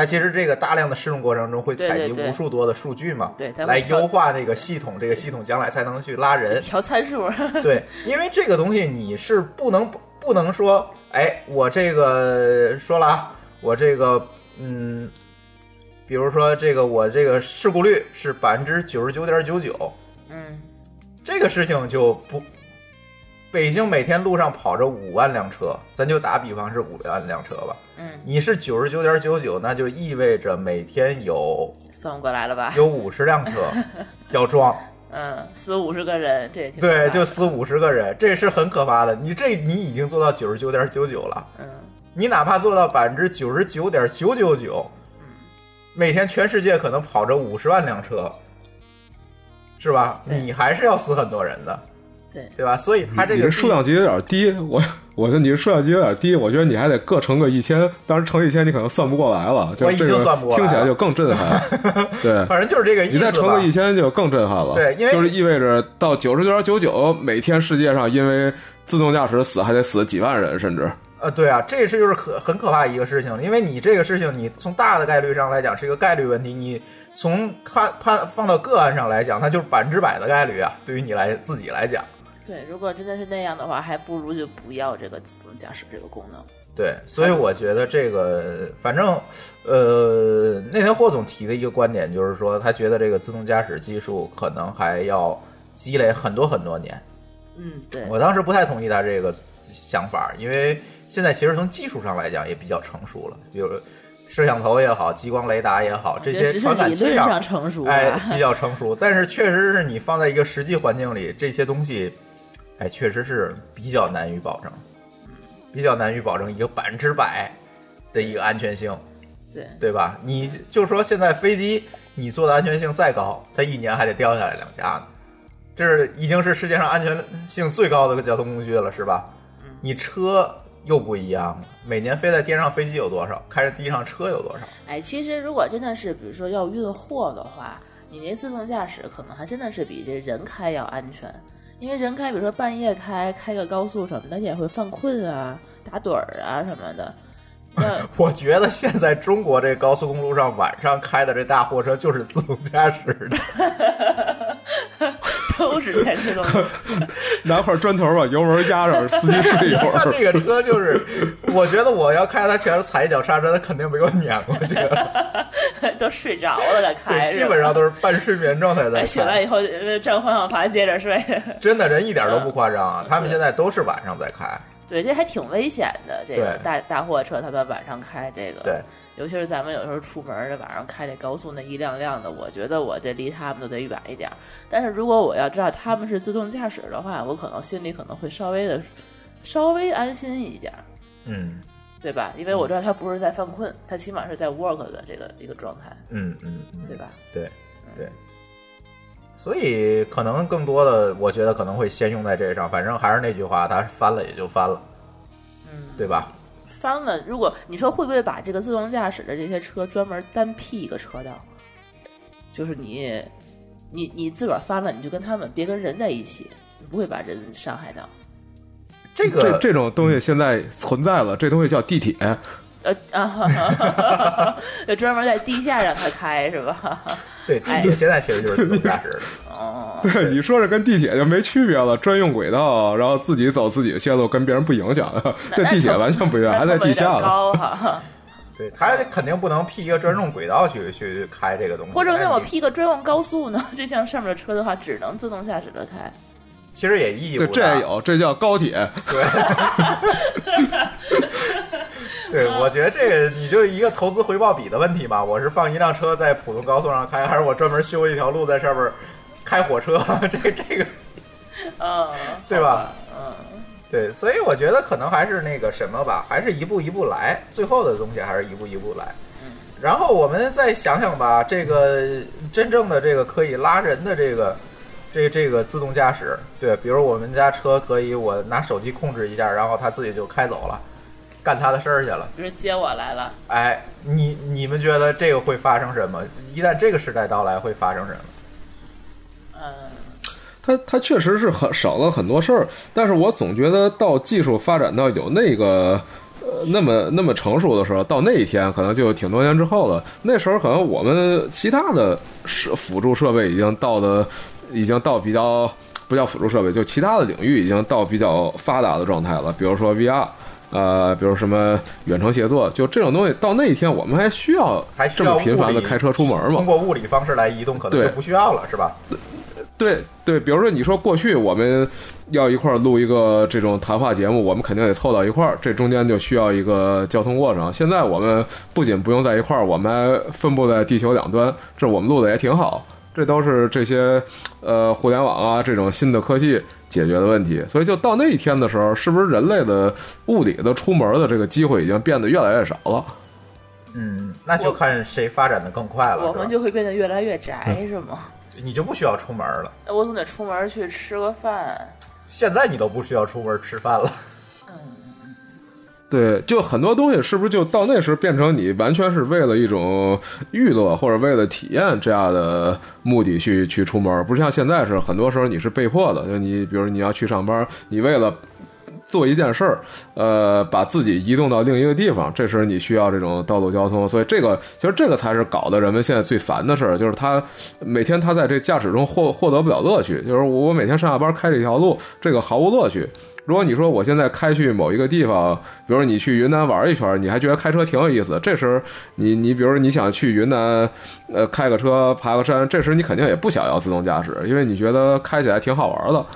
它其实这个大量的试用过程中会采集无数多的数据嘛，对来优化这个系统，这个系统将来才能去拉人。调参数，对，因为这个东西你是不能不能说，哎，我这个说了啊，我这个嗯，比如说这个我这个事故率是百分之九十九点九九，嗯，这个事情就不。北京每天路上跑着五万辆车，咱就打比方是五万辆车吧。嗯，你是九十九点九九，那就意味着每天有 算不过来了吧？有五十辆车 要撞。嗯，死五十个人，这也挺对，就死五十个人，这是很可怕的。你这你已经做到九十九点九九了，嗯，你哪怕做到百分之九十九点九九九，每天全世界可能跑着五十万辆车，是吧？你还是要死很多人的，对对吧？所以它这个你这数量级有点低，我我觉得你这数量级有点低，我觉得你还得各乘个一千，当然乘一千你可能算不过来了，就我已经这个算不过来了听起来就更震撼。对，反正就是这个意思吧你再乘个。一千就更震撼了。对因为就是意味着到九十九点九九，每天世界上因为自动驾驶死还得死几万人，甚至呃，对啊，这是就是可很可怕一个事情，因为你这个事情，你从大的概率上来讲是一个概率问题，你从看判放到个案上来讲，它就是百分之百的概率啊，对于你来自己来讲。对，如果真的是那样的话，还不如就不要这个自动驾驶这个功能。对，所以我觉得这个，反正，呃，那天霍总提的一个观点就是说，他觉得这个自动驾驶技术可能还要积累很多很多年。嗯，对，我当时不太同意他这个想法，因为现在其实从技术上来讲也比较成熟了，比如摄像头也好，激光雷达也好，这些传感器上成熟哎，比较成熟，但是确实是你放在一个实际环境里，这些东西，哎，确实是比较难于保证，比较难于保证一个百分之百的一个安全性，对对吧？你就说现在飞机你做的安全性再高，它一年还得掉下来两架呢，这是已经是世界上安全性最高的交通工具了，是吧？你车又不一样了，每年飞在天上飞机有多少，开着地上车有多少？哎，其实如果真的是，比如说要运货的话，你那自动驾驶可能还真的是比这人开要安全，因为人开，比如说半夜开，开个高速什么的，也会犯困啊、打盹儿啊什么的。那 我觉得现在中国这高速公路上晚上开的这大货车就是自动驾驶的，都是在自动，拿块砖头把油门压上，司机睡一会他儿。那个车就是，我觉得我要开他前面踩一脚刹车，他肯定被我碾过去了。都睡着了再开，基本上都是半睡眠状态在哎醒来。以后呃转方向盘接着睡。真的人一点都不夸张啊！他们现在都是晚上在开。对，这还挺危险的。这个大大货车，他们晚上开这个，对，尤其是咱们有时候出门这晚上开那高速那一辆辆的，我觉得我这离他们都得远一点儿。但是如果我要知道他们是自动驾驶的话，我可能心里可能会稍微的稍微安心一点儿，嗯对吧？因为我知道他不是在犯困，他起码是在 work 的这个一个状态，嗯嗯嗯，对吧？对对。所以可能更多的，我觉得可能会先用在这上。反正还是那句话，他翻了也就翻了，嗯，对吧？翻了，如果你说会不会把这个自动驾驶的这些车专门单辟一个车道，就是你你你自个儿翻了，你就跟他们别跟人在一起，你不会把人伤害到。这个这这种东西现在存在了，这东西叫地铁。呃啊，就专门在地下让他开是吧？对地铁现在其实就是自动驾驶的。哦，对，你说这跟地铁就没区别了，专用轨道，然后自己走自己的线路，跟别人不影响。这地铁完全不一样，还在地下呢。高哈，对，他肯定不能辟一个专用轨道去去开这个东西，或者那我你辟个专用高速呢？就像上面的车的话，只能自动驾驶的开。其实也意义不，大。这也有，这叫高铁。对，对，我觉得这个你就一个投资回报比的问题吧。我是放一辆车在普通高速上开，还是我专门修一条路在上面开火车？这个这个嗯，对吧？嗯，对，所以我觉得可能还是那个什么吧，还是一步一步来，最后的东西还是一步一步来。然后我们再想想吧，这个真正的这个可以拉人的这个这这个自动驾驶，对，比如我们家车可以我拿手机控制一下，然后它自己就开走了，干他的事儿去了。比如接我来了，哎，你你们觉得这个会发生什么？一旦这个时代到来，会发生什么？嗯，它它确实是很少了很多事儿，但是我总觉得到技术发展到有那个。呃，那么那么成熟的时候，到那一天可能就挺多年之后了。那时候可能我们其他的设辅助设备已经到的，已经到比较不叫辅助设备，就其他的领域已经到比较发达的状态了。比如说 VR，呃，比如什么远程协作，就这种东西，到那一天我们还需要这还这么频繁的开车出门吗通？过物理方式来移动，可能就不需要了，是吧？对对，比如说你说过去我们要一块儿录一个这种谈话节目，我们肯定得凑到一块儿，这中间就需要一个交通过程。现在我们不仅不用在一块儿，我们还分布在地球两端，这我们录的也挺好。这都是这些呃互联网啊这种新的科技解决的问题。所以就到那一天的时候，是不是人类的物理的出门的这个机会已经变得越来越少了？嗯，那就看谁发展的更快了。我们就会变得越来越宅，是吗？你就不需要出门了。我总得出门去吃个饭。现在你都不需要出门吃饭了。对，就很多东西是不是就到那时变成你完全是为了一种娱乐或者为了体验这样的目的去去出门，不是像现在是很多时候你是被迫的，就你比如你要去上班，你为了做一件事儿，呃，把自己移动到另一个地方，这时你需要这种道路交通，所以这个其实这个才是搞得人们现在最烦的事儿，就是他每天他在这驾驶中获获得不了乐趣，就是我每天上下班开这条路，这个毫无乐趣。如果你说我现在开去某一个地方，比如说你去云南玩一圈，你还觉得开车挺有意思，这时你你比如说你想去云南，呃，开个车爬个山，这时你肯定也不想要自动驾驶，因为你觉得开起来挺好玩的，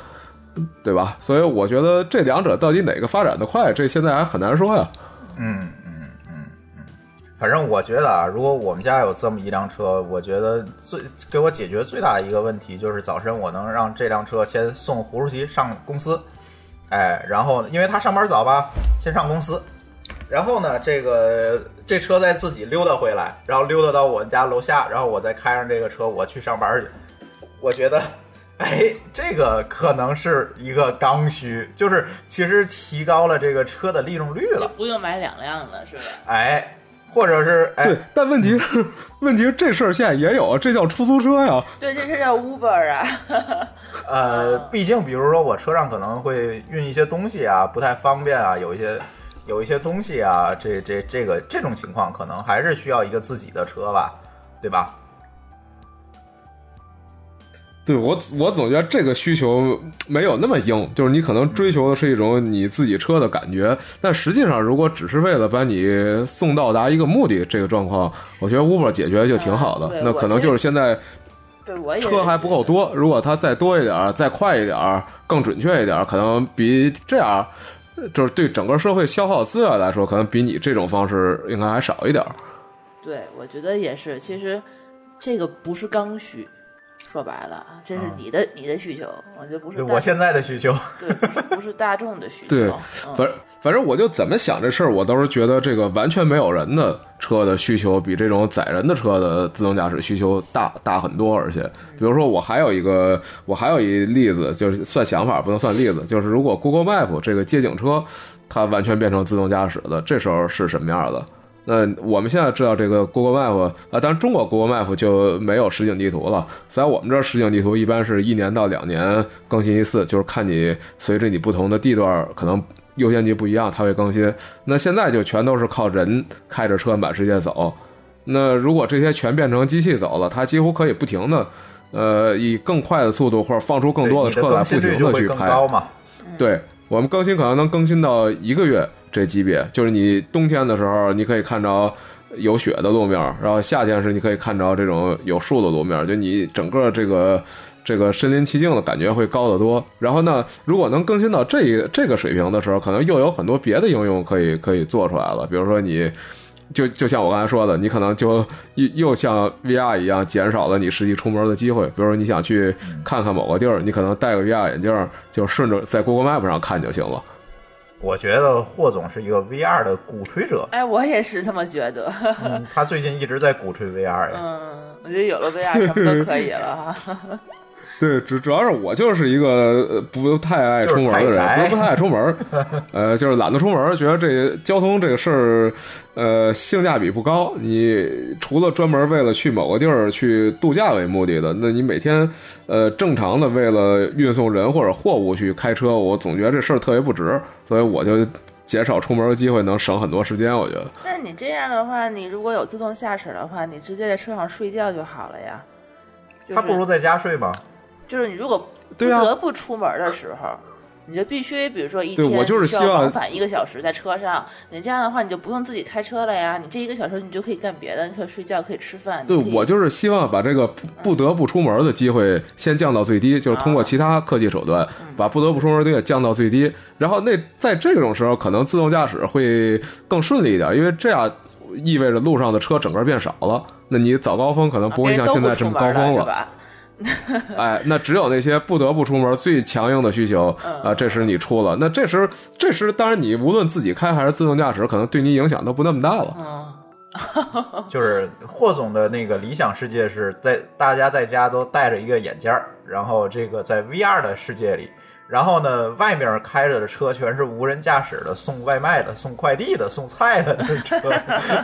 对吧？所以我觉得这两者到底哪个发展的快，这现在还很难说呀。嗯嗯嗯嗯，反正我觉得啊，如果我们家有这么一辆车，我觉得最给我解决最大的一个问题就是早晨我能让这辆车先送胡主席上公司，哎，然后因为他上班早吧，先上公司，然后呢，这个这车再自己溜达回来，然后溜达到我们家楼下，然后我再开上这个车我去上班去。我觉得，哎，这个可能是一个刚需，就是其实提高了这个车的利用率就了。不用买两辆了，是吧？哎，或者是哎对，，但问题是，问题是这事儿现在也有，这叫出租车呀。对，这是叫 Uber 啊。呃，毕竟比如说我车上可能会运一些东西啊，不太方便啊，有一些有一些东西啊，这这这个这种情况可能还是需要一个自己的车吧，对吧？对我，我总觉得这个需求没有那么硬，就是你可能追求的是一种你自己车的感觉，但实际上如果只是为了把你送到达一个目的，这个状况，我觉得 Uber 解决就挺好的。嗯那可能就是现在对，我也车还不够多，如果它再多一点儿，再快一点儿，更准确一点儿，可能比这样，就是对整个社会消耗资源来说，可能比你这种方式应该还少一点儿。对，我觉得也是。其实这个不是刚需，说白了啊，这是你的、你的需求。我觉得不是我现在的需求，对，不是不是大众的需求。对嗯，反反正我就怎么想这事儿，我都是觉得这个完全没有人的车的需求比这种载人的车的自动驾驶需求大大很多，而且，比如说我还有一个我还有一例子，就是算想法不能算例子，就是如果 Google Map 这个街景车它完全变成自动驾驶的，这时候是什么样的？那我们现在知道这个 Google Map 啊，当然中国 Google Map 就没有实景地图了。在我们这儿，实景地图一般是一年到两年更新一次，就是看你随着你不同的地段可能优先级不一样，它会更新。那现在就全都是靠人开着车满世界走。那如果这些全变成机器走了，它几乎可以不停的，呃，以更快的速度或者放出更多的车来，不停的去拍。嘛。对我们更新可能能更新到一个月这级别，就是你冬天的时候，你可以看着有雪的路面，然后夏天是你可以看着这种有树的路面，就你整个这个这个身临其境的感觉会高得多。然后呢，如果能更新到这一这个水平的时候，可能又有很多别的应用可以可以做出来了，比如说你。就 就像我刚才说的，你可能就又又像 VR 一样，减少了你实际出门的机会。比如说你想去看看某个地儿，你可能戴个 VR 眼镜，就顺着在 Google Map 上看就行了。我觉得霍总是一个 VR 的鼓吹者，哎，我也是这么觉得。嗯他最近一直在鼓吹 VR 呀。嗯，我觉得有了 VR 什么都可以了哈。对，主主要是我就是一个呃不太爱出门的人，就是不是不太爱出门，呃，就是懒得出门，觉得这交通这个事儿，呃，性价比不高。你除了专门为了去某个地儿去度假为目的的，那你每天呃正常的为了运送人或者货物去开车，我总觉得这事儿特别不值，所以我就减少出门的机会，能省很多时间。我觉得。那你这样的话，你如果有自动驾驶的话，你直接在车上睡觉就好了呀。就是、他不如在家睡吗？就是你如果不得不出门的时候，你就必须，比如说一天对我就是需要希望往返一个小时在车上，你这样的话你就不用自己开车了呀，你这一个小时你就可以干别的，你可以睡觉，可以吃饭。对我就是希望把这个不不得不出门的机会先降到最低，就是通过其他科技手段把不得不出门的机会降到最低。然后那在这种时候，可能自动驾驶会更顺利一点，因为这样意味着路上的车整个变少了。那你早高峰可能不会像现在这么高峰了，哎，那只有那些不得不出门最强硬的需求嗯啊，这时你出了，那这时这时当然你无论自己开还是自动驾驶，可能对你影响都不那么大了。嗯，就是霍总的那个理想世界是在大家在家都戴着一个眼镜儿，然后这个在 VR 的世界里，然后呢，外面开着的车全是无人驾驶的，送外卖的、送快递的、送菜的车，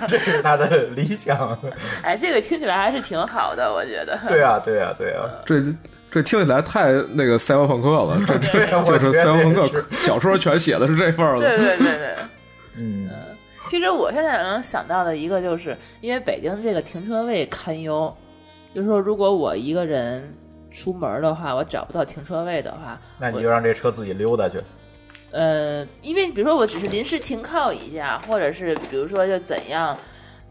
这是他的理想。哎，这个听起来还是挺好的，我觉得。对啊，对啊，对啊。这这听起来太那个赛博朋克了，这这就是赛博朋克小说全写的是这份儿对。对对对。嗯，其实我现在能想到的一个，就是因为北京这个停车位堪忧，就是说如果我一个人出门的话，我找不到停车位的话，那你就让这车自己溜达去。呃，因为比如说我只是临时停靠一下，或者是比如说就怎样，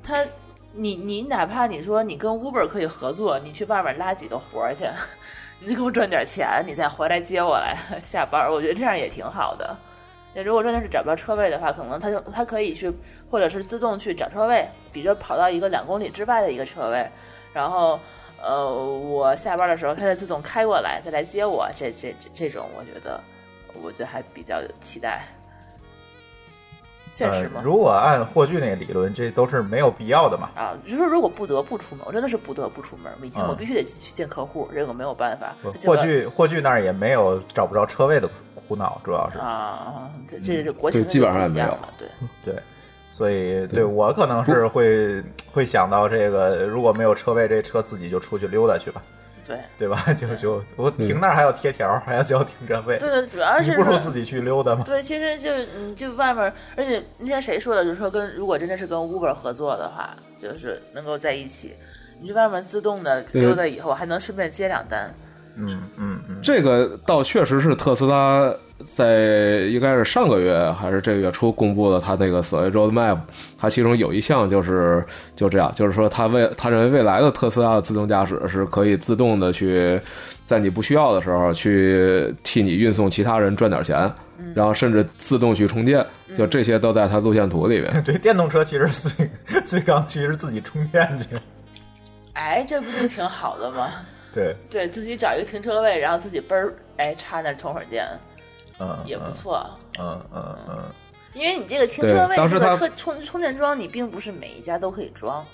他你你哪怕你说你跟 Uber 可以合作，你去外面拉几个活儿去，你就给我赚点钱，你再回来接我来下班儿，我觉得这样也挺好的。那如果真的是找不到车位的话，可能他就他可以去，或者是自动去找车位，比如说跑到一个两公里之外的一个车位，然后呃，我下班的时候他再自动开过来，再来接我，这这这这种我觉得我觉得还比较期待。现实吗呃？？如果按霍炬那个理论，这都是没有必要的嘛。啊，就是如果不得不出门，我真的是不得不出门，每天我嗯必须得去见客户，这个没有办法。霍我炬霍炬那儿也没有找不着车位的苦恼，主要是啊，这这这国情对基本上也没有对。对，所以对我可能是会会想到这个，如果没有车位，这车自己就出去溜达去吧，对对吧？就就我停那儿还要贴条，还要交停车费，对对，主要是不如自己去溜达嘛？对，其实就是嗯，就外面，而且那天谁说的，就是说跟如果真的是跟 Uber 合作的话，就是能够在一起，你去外面自动的溜达以后，还能顺便接两单。嗯嗯嗯，这个倒确实是特斯拉在应该是上个月还是这个月初公布的，他那个所谓 roadmap，它其中有一项就是就这样，就是说他未他认为未来的特斯拉的自动驾驶是可以自动的去在你不需要的时候去替你运送其他人赚点钱，然后甚至自动去充电，就这些都在他路线图里面。对，电动车其实最最刚其实自己充电去，哎，这不就挺好的吗？对，对自己找一个停车位，然后自己嘣儿哎插那儿充会儿电，嗯，也不错。嗯，嗯嗯嗯，因为你这个停车位，这个车充充电桩，你并不是每一家都可以装，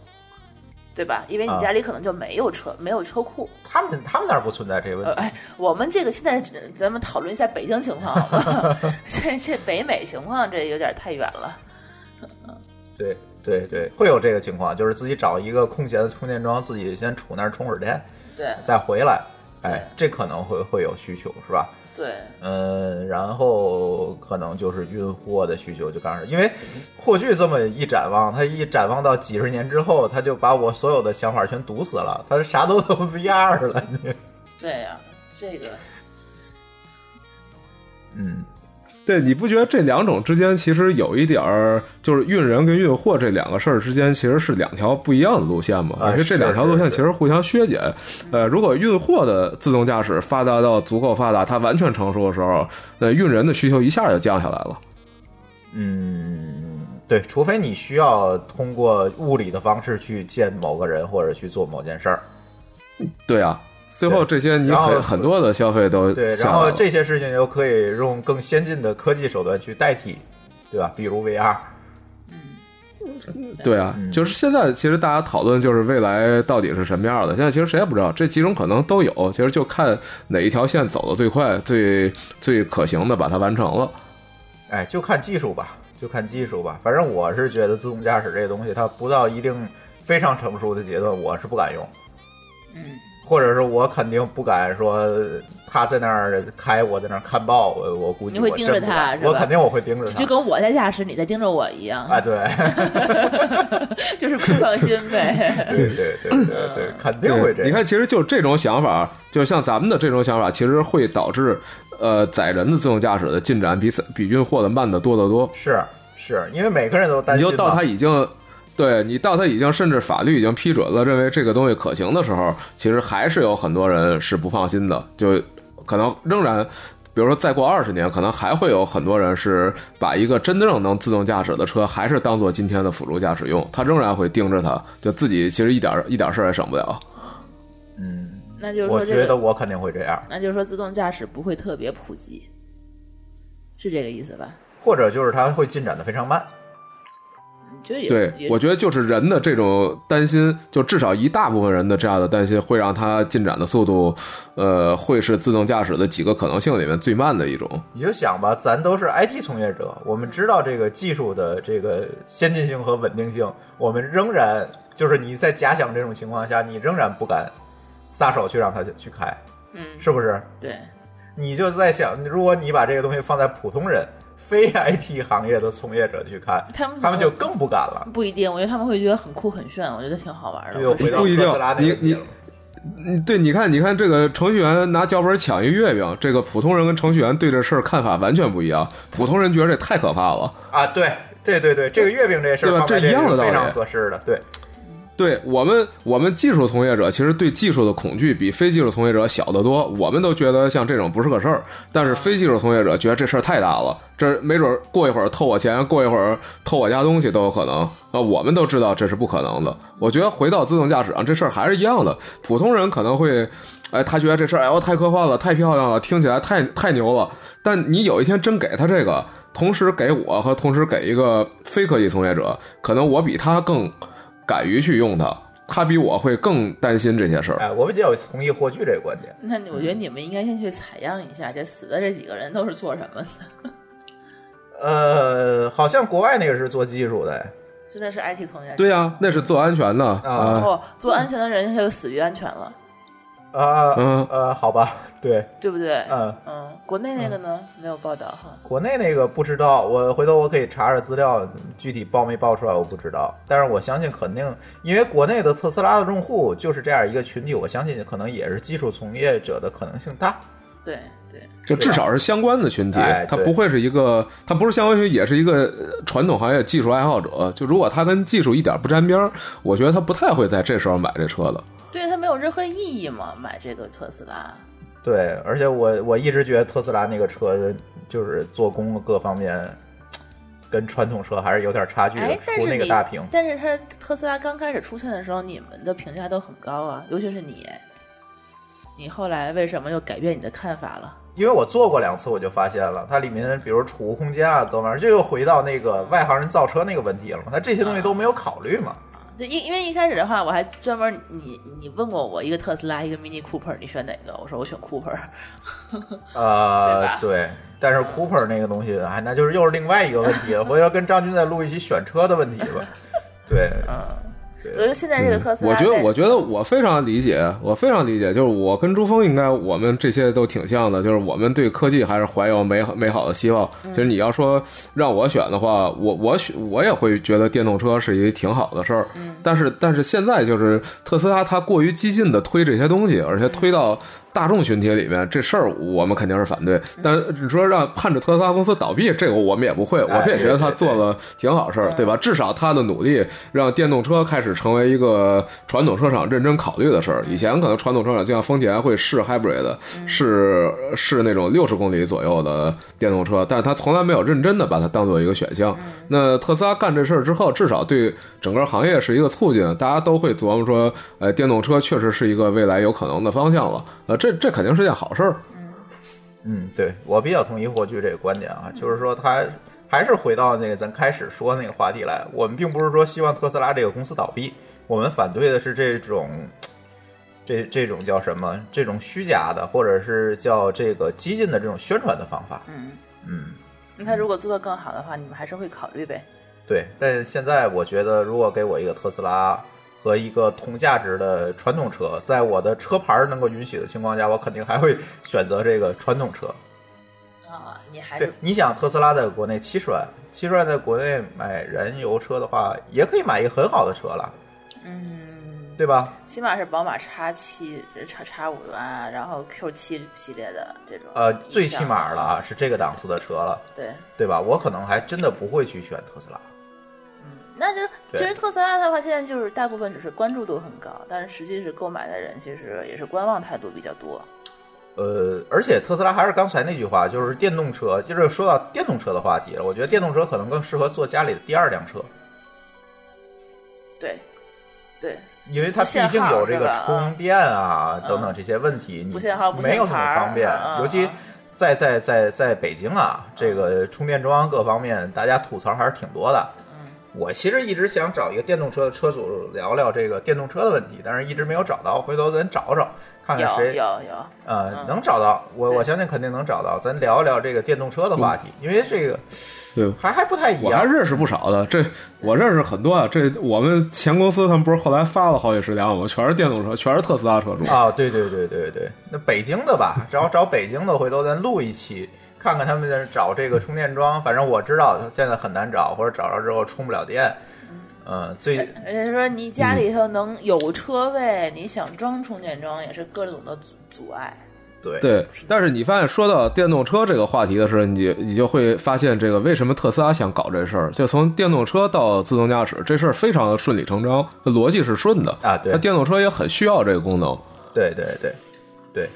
对吧？因为你啊家里可能就没有车，没有车库。他们他们那儿不存在这个问呃，题，哎，我们这个现在咱们讨论一下北京情况好吗？这这北美情况这有点太远了。对对对，会有这个情况，就是自己找一个空闲的充电桩，自己先杵那儿充会儿电，对再回来，哎，这可能会会有需求，是吧？对，嗯，然后可能就是运货的需求就刚始，因为霍炬这么一展望，他一展望到几十年之后，他就把我所有的想法全堵死了，他啥都都 VR 了，你。对呀、这个。嗯，对，你不觉得这两种之间其实有一点儿，就是运人跟运货这两个事儿之间其实是两条不一样的路线嘛？啊而且这两条路线其实互相削减。呃，如果运货的自动驾驶发达到足够发达，它完全成熟的时候，那运人的需求一下就降下来了。嗯，对，除非你需要通过物理的方式去见某个人或者去做某件事儿，对啊，最后这些你然后很很多的消费都对，然后这些事情又可以用更先进的科技手段去代替，对吧？比如 VR，对啊，嗯就是现在其实大家讨论就是未来到底是什么样的，现在其实谁也不知道，这几种可能都有，其实就看哪一条线走的最快、最最可行的把它完成了。哎，就看技术吧，就看技术吧。反正我是觉得自动驾驶这个东西，它不到一定非常成熟的阶段，我是不敢用。嗯，或者是我肯定不敢说他在那儿开，我在那儿看报，我我估计我你会盯着他我肯定我会盯着他。就跟我在驾驶，你在盯着我一样，啊，对，就是不放心呗。对对对对对，肯定会这样。你看，其实就这种想法，就像咱们的这种想法，其实会导致呃载人的自动驾驶的进展比比运货的慢的多得多。是是，因为每个人都担心嘛。你就到他已经，对你到他已经甚至法律已经批准了，认为这个东西可行的时候，其实还是有很多人是不放心的，就可能仍然。比如说，再过二十年，可能还会有很多人是把一个真正能自动驾驶的车，还是当做今天的辅助驾驶用，他仍然会盯着它，就自己其实一点一点事儿也省不了。嗯，那就是我说这个，觉得我肯定会这样，那就是说自动驾驶不会特别普及，是这个意思吧？或者就是它会进展的非常慢。你觉得也对也，我觉得就是人的这种担心，就至少一大部分人的这样的担心，会让它进展的速度，呃，会是自动驾驶的几个可能性里面最慢的一种。你就想吧，咱都是 IT 从业者，我们知道这个技术的这个先进性和稳定性，我们仍然就是你在假想这种情况下，你仍然不敢撒手去让它去开，嗯，是不是？对，你就在想，如果你把这个东西放在普通人、非 IT 行业的从业者去看，他们他们就更不敢了。不一定，我觉得他们会觉得很酷很炫，我觉得挺好玩的。又回到不一定特斯拉那你你个点了嗯，对，你看，你看这个程序员拿脚本抢一月饼，这个普通人跟程序员对这事儿看法完全不一样。普通人觉得这太可怕了，啊，对对对对，这个月饼这事儿对吧这一样的道理非常合适的，对。对我们，我们技术从业者其实对技术的恐惧比非技术从业者小得多。我们都觉得像这种不是个事儿，但是非技术从业者觉得这事儿太大了，这没准儿过一会儿偷我钱，过一会儿偷我家东西都有可能。啊，我们都知道这是不可能的。我觉得回到自动驾驶上，这事儿还是一样的。普通人可能会，哎，他觉得这事儿哎呦太科幻了，太漂亮了，听起来太太牛了。但你有一天真给他这个，同时给我和同时给一个非科技从业者，可能我比他更。敢于去用它，他比我会更担心这些事儿。哎，我比较同意霍炬这个观点。那我觉得你们应该先去采样一下，这死的这几个人都是做什么的？呃，好像国外那个是做技术的，真的是 IT 从业者。对呀、那是做安全的啊然啊。后做安全的人他就死于安全了，啊，嗯呃，好吧，对，对不对？嗯，嗯，国内那个呢没有报道哈。国内那个不知道，我回头我可以查查资料，具体报没报出来我不知道，但是我相信肯定，因为国内的特斯拉的用户就是这样一个群体，我相信可能也是技术从业者的可能性大。对对，就至少是相关的群体哎，对它不会是一个，他不是相关群体，也是一个呃传统行业技术爱好者。就如果他跟技术一点不沾边儿，我觉得他不太会在这时候买这车的。对它没有任何意义嘛，买这个特斯拉。对，而且我我一直觉得特斯拉那个车就是做工各方面跟传统车还是有点差距的哎，，但是你那个大屏。但是它特斯拉刚开始出现的时候，你们的评价都很高啊，尤其是你，你后来为什么又改变你的看法了？因为我做过两次，我就发现了，它里面比如储物空间啊，各方面，就又回到那个外行人造车那个问题了嘛，它这些东西都没有考虑嘛。就因因为一开始的话，我还专门你你问过我一个特斯拉，一个 Mini Cooper，你选哪个？我说我选 Cooper。对呃吧，对，但是 Cooper 那个东西，哎，那就是又是另外一个问题了。回头跟张军再录一期选车的问题吧。对，我觉得现在这个特斯拉在，我觉得，我觉得我非常理解，我非常理解，就是我跟朱峰应该我们这些都挺像的，就是我们对科技还是怀有美好美好的希望。其实你要说让我选的话，我我选我也会觉得电动车是一挺好的事儿。但是但是现在就是特斯拉它过于激进的推这些东西，而且推到。大众群体里面，这事儿我们肯定是反对。但你说让盼着特斯拉公司倒闭，这个我们也不会，我们也觉得他做了挺好事儿，对吧？至少他的努力让电动车开始成为一个传统车厂认真考虑的事儿。以前可能传统车厂就像丰田会试 hybrid，试试那种六十公里左右的电动车，但是他从来没有认真的把它当做一个选项。那特斯拉干这事儿之后，至少对整个行业是一个促进，大家都会琢磨说，呃，电动车确实是一个未来有可能的方向了。呃，这这这肯定是件好事儿。嗯，对我比较同意霍炬这个观点啊，就是说他还是回到那个咱开始说那个话题来，我们并不是说希望特斯拉这个公司倒闭，我们反对的是这种这这种叫什么？这种虚假的，或者是叫这个激进的这种宣传的方法。嗯，嗯，那他如果做得更好的话，你们还是会考虑呗？对。但现在我觉得，如果给我一个特斯拉和一个同价值的传统车，在我的车牌儿能够允许的情况下，我肯定还会选择这个传统车。啊，你还对，你想特斯拉在国内七十万，七十万在国内买燃油车的话，也可以买一个很好的车了，嗯，对吧？起码是宝马叉七、叉叉五啊，然后 Q 七系列的这种。呃，最起码了啊，是这个档次的车了，对，对吧？我可能还真的不会去选特斯拉。那就其实特斯拉的话，现在就是大部分只是关注度很高，但是实际是购买的人其实也是观望态度比较多。呃，而且特斯拉还是刚才那句话，就是电动车，就是说到电动车的话题了。我觉得电动车可能更适合做家里的第二辆车，对，对，因为它毕竟有这个充电啊等等这些问题，你不限号不限没有那么方便。尤其在在在在北京啊，这个充电桩各方面大家吐槽还是挺多的。嗯我其实一直想找一个电动车的车主聊聊这个电动车的问题，但是一直没有找到，回头咱找找看看谁有有，呃，嗯能找到，我我相信肯定能找到。咱聊一聊这个电动车的话题，因为这个对，还还不太一样。我还认识不少的，这我认识很多啊。这我们前公司他们不是后来发了好几十辆吗？全是电动车，全是特斯拉车主。啊，对对对对对，那北京的吧，找找北京的，回头咱录一期，看看他们在找这个充电桩。反正我知道现在很难找，或者找着之后充不了电。嗯，最而且说你家里头能有车位，你想装充电桩也是各种的阻阻碍。对。对，但是你发现说到电动车这个话题的时候，你你就会发现这个为什么特斯拉想搞这事儿，就从电动车到自动驾驶这事儿非常的顺理成章，逻辑是顺的。啊对。它电动车也很需要这个功能，对对对对，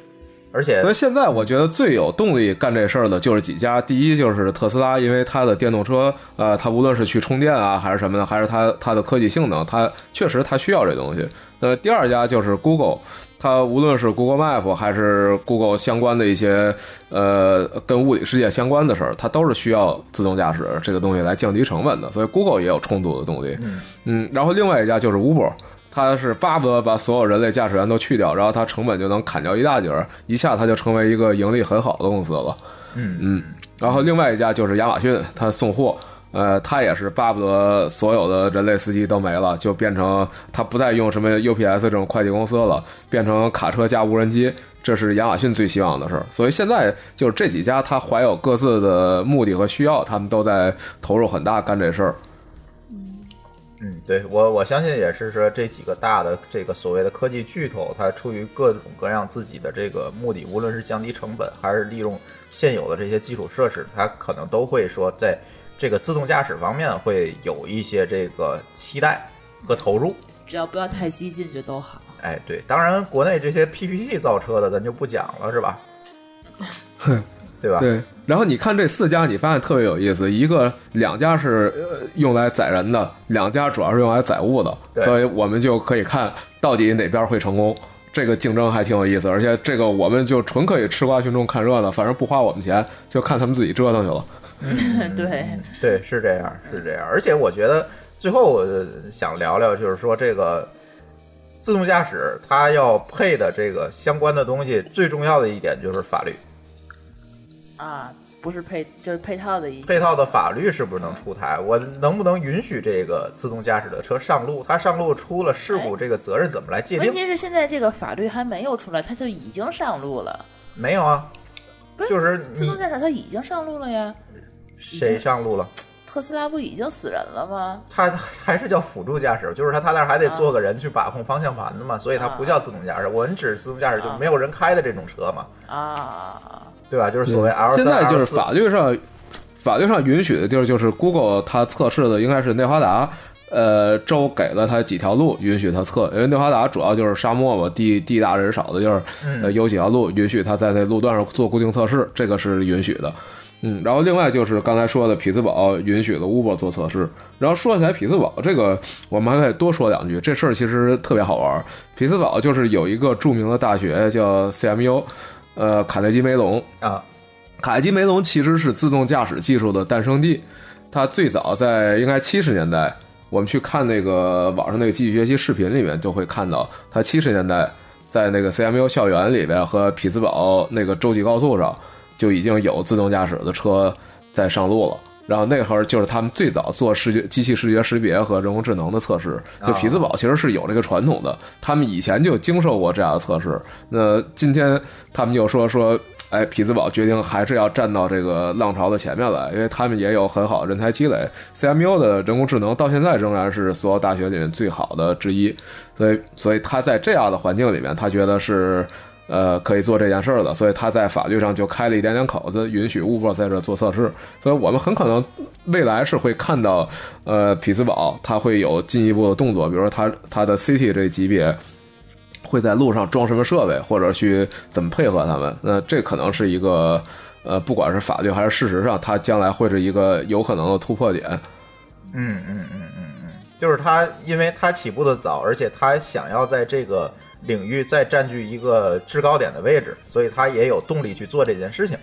而且所以现在我觉得最有动力干这事儿的就是几家，第一就是特斯拉，因为它的电动车，呃，它无论是去充电啊，还是什么的，还是它它的科技性能，它确实它需要这东西。呃，第二家就是 Google，它无论是 Google Map 还是 Google 相关的一些呃跟物理世界相关的事儿，它都是需要自动驾驶这个东西来降低成本的，所以 Google 也有充足的动力。嗯嗯，然后另外一家就是 Uber，它是巴不得把所有人类驾驶员都去掉，然后它成本就能砍掉一大截儿，一下它就成为一个盈利很好的公司了。嗯嗯，然后另外一家就是亚马逊，它送货，呃，它也是巴不得所有的人类司机都没了，就变成它不再用什么 UPS 这种快递公司了，变成卡车加无人机。这是亚马逊最希望的事儿，所以现在就是这几家，它怀有各自的目的和需要，他们都在投入很大干这事儿。嗯，对我我相信也是说这几个大的这个所谓的科技巨头，它出于各种各样自己的这个目的，无论是降低成本还是利用现有的这些基础设施，它可能都会说在这个自动驾驶方面会有一些这个期待和投入。只要不要太激进就都好。哎，对，当然国内这些 PPT 造车的咱就不讲了，是吧？对吧？对，然后你看这四家，你发现特别有意思，一个两家是呃用来载人的，两家主要是用来载物的，对所以我们就可以看到底哪边会成功。这个竞争还挺有意思，而且这个我们就纯可以吃瓜群众看热闹，反正不花我们钱，就看他们自己折腾去了。对，对，是这样，是这样。而且我觉得最后我想聊聊，就是说这个自动驾驶它要配的这个相关的东西，最重要的一点就是法律。啊，不是配就是配套的一些配套的法律是不是能出台？我能不能允许这个自动驾驶的车上路？它上路出了事故，这个责任怎么来界定？问题是现在这个法律还没有出来，它就已经上路了。没有啊，不是就是自动驾驶它已经上路了呀，谁上路了？特斯拉不已经死人了吗？它还是叫辅助驾驶，就是它它那儿还得坐个人去把控方向盘的嘛，所以它不叫自动驾驶。我们指自动驾驶就没有人开的这种车嘛，啊，对吧？就是所谓 L 三、现在就是法律上，法律上允许的地儿就是 Google 它测试的应该是内华达，呃，州给了它几条路允许它测，因为内华达主要就是沙漠嘛，地地大人少的地儿，呃，有几条路允许它在那路段上做固定测试，这个是允许的。嗯，然后另外就是刚才说的匹兹堡允许了 Uber 做测试。然后说起来匹兹堡这个，我们还可以多说两句，这事儿其实特别好玩。匹兹堡就是有一个著名的大学叫 CMU，呃，卡内基梅隆，啊，卡内基梅隆其实是自动驾驶技术的诞生地，它最早在应该七十年代，我们去看那个网上那个机器学习视频里面就会看到，它七十年代在那个 CMU 校园里边和匹兹堡那个洲际高速上就已经有自动驾驶的车在上路了。然后那会儿就是他们最早做视觉机器视觉识别和人工智能的测试，就匹兹堡其实是有这个传统的，他们以前就经受过这样的测试。那今天他们就说说，哎，匹兹堡决定还是要站到这个浪潮的前面来，因为他们也有很好的人才积累。CMU 的人工智能到现在仍然是所有大学里面最好的之一，所以所以他在这样的环境里面，他觉得是。呃，可以做这件事儿的，所以他在法律上就开了一点点口子，允许 Uber 在这做测试。所以我们很可能未来是会看到，呃，匹兹堡它会有进一步的动作，比如说它它的 City 这级别会在路上装什么设备，或者去怎么配合他们。那这可能是一个呃，不管是法律还是事实上，它将来会是一个有可能的突破点。嗯嗯嗯嗯嗯，就是他，因为他起步的早，而且他想要在这个领域再占据一个制高点的位置，所以他也有动力去做这件事情。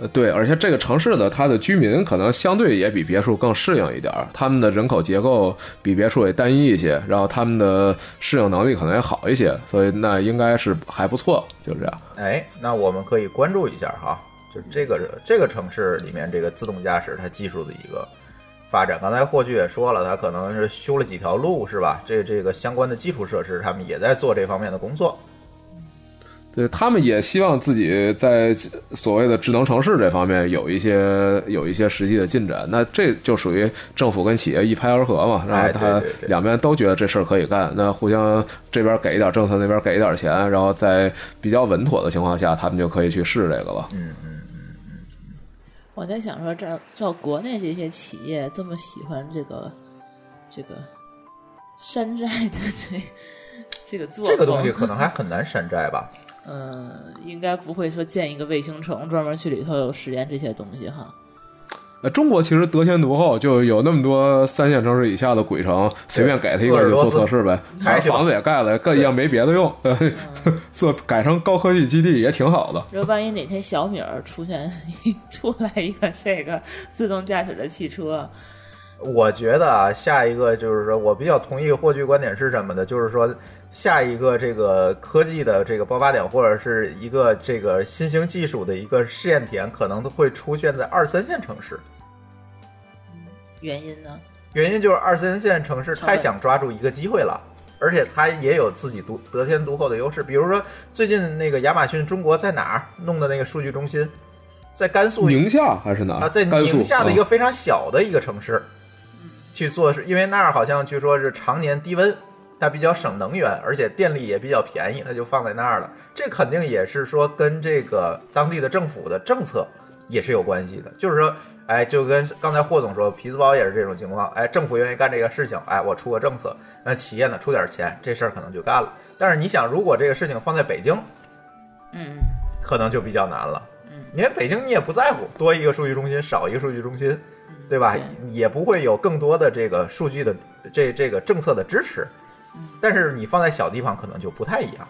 呃，对，而且这个城市的它的居民可能相对也比别墅更适应一点儿，他们的人口结构比别墅也单一一些，然后他们的适应能力可能也好一些，所以那应该是还不错，就这样。哎，那我们可以关注一下哈，就这个这个城市里面这个自动驾驶它技术的一个发展。刚才霍炬也说了，他可能是修了几条路，是吧？这这个相关的基础设施，他们也在做这方面的工作。对他们也希望自己在所谓的智能城市这方面有一些有一些实际的进展，那这就属于政府跟企业一拍而合嘛，然后他两边都觉得这事儿可以干，那互相这边给一点政策，那边给一点钱，然后在比较稳妥的情况下，他们就可以去试这个了。嗯嗯，我在想说，照照国内这些企业这么喜欢这个这个山寨的这这个做这个东西可能还 很难山寨吧？嗯，应该不会说建一个卫星城专门去里头有实验这些东西哈。呃，中国其实得天独厚，就有那么多三线城市以下的鬼城，随便给他一个就做测试呗，房子也盖了，更一样没别的用，做改成高科技基地也挺好的。说万一哪天小米儿出现 出来一个这个自动驾驶的汽车，我觉得啊，下一个就是说我比较同意霍炬观点是什么的，就是说下一个这个科技的这个爆发点，或者是一个这个新兴技术的一个试验田，可能都会出现在二三线城市。原因呢？原因就是二三线城市太想抓住一个机会了，而且它也有自己独得天独厚的优势。比如说最近那个亚马逊中国在哪儿弄的那个数据中心，在甘肃宁夏还是哪儿？啊，在宁夏的一个啊非常小的一个城市，去做是因为那儿好像据说是常年低温，它比较省能源，而且电力也比较便宜，它就放在那儿了。这肯定也是说跟这个当地的政府的政策也是有关系的，就是说，哎，就跟刚才霍总说，皮子包也是这种情况，哎，政府愿意干这个事情，哎，我出个政策，那企业呢出点钱，这事儿可能就干了。但是你想，如果这个事情放在北京，嗯，可能就比较难了。嗯，因为北京你也不在乎多一个数据中心，少一个数据中心，对吧？对也不会有更多的这个数据的这这个政策的支持。但是你放在小地方可能就不太一样，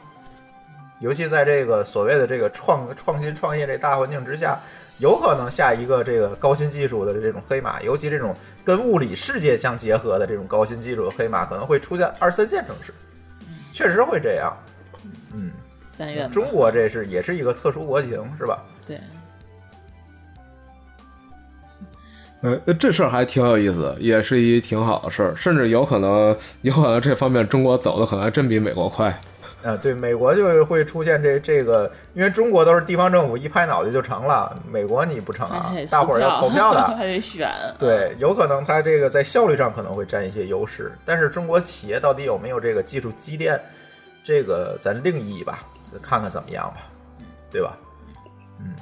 尤其在这个所谓的这个创创新创业这大环境之下，有可能下一个这个高新技术的这种黑马，尤其这种跟物理世界相结合的这种高新技术的黑马，可能会出现二三线城市，确实会这样。嗯，但愿中国这是也是一个特殊国情，是吧？对，呃，这事儿还挺有意思，也是一挺好的事儿，甚至有可能，有可能这方面中国走的可能还真比美国快。啊，对，美国就会出现这这个，因为中国都是地方政府一拍脑袋就成了，美国你不成啊，大伙儿要投票的。还得选。对，有可能它这个在效率上可能会占一些优势，但是中国企业到底有没有这个技术积淀，这个咱另议吧，看看怎么样吧，对吧？嗯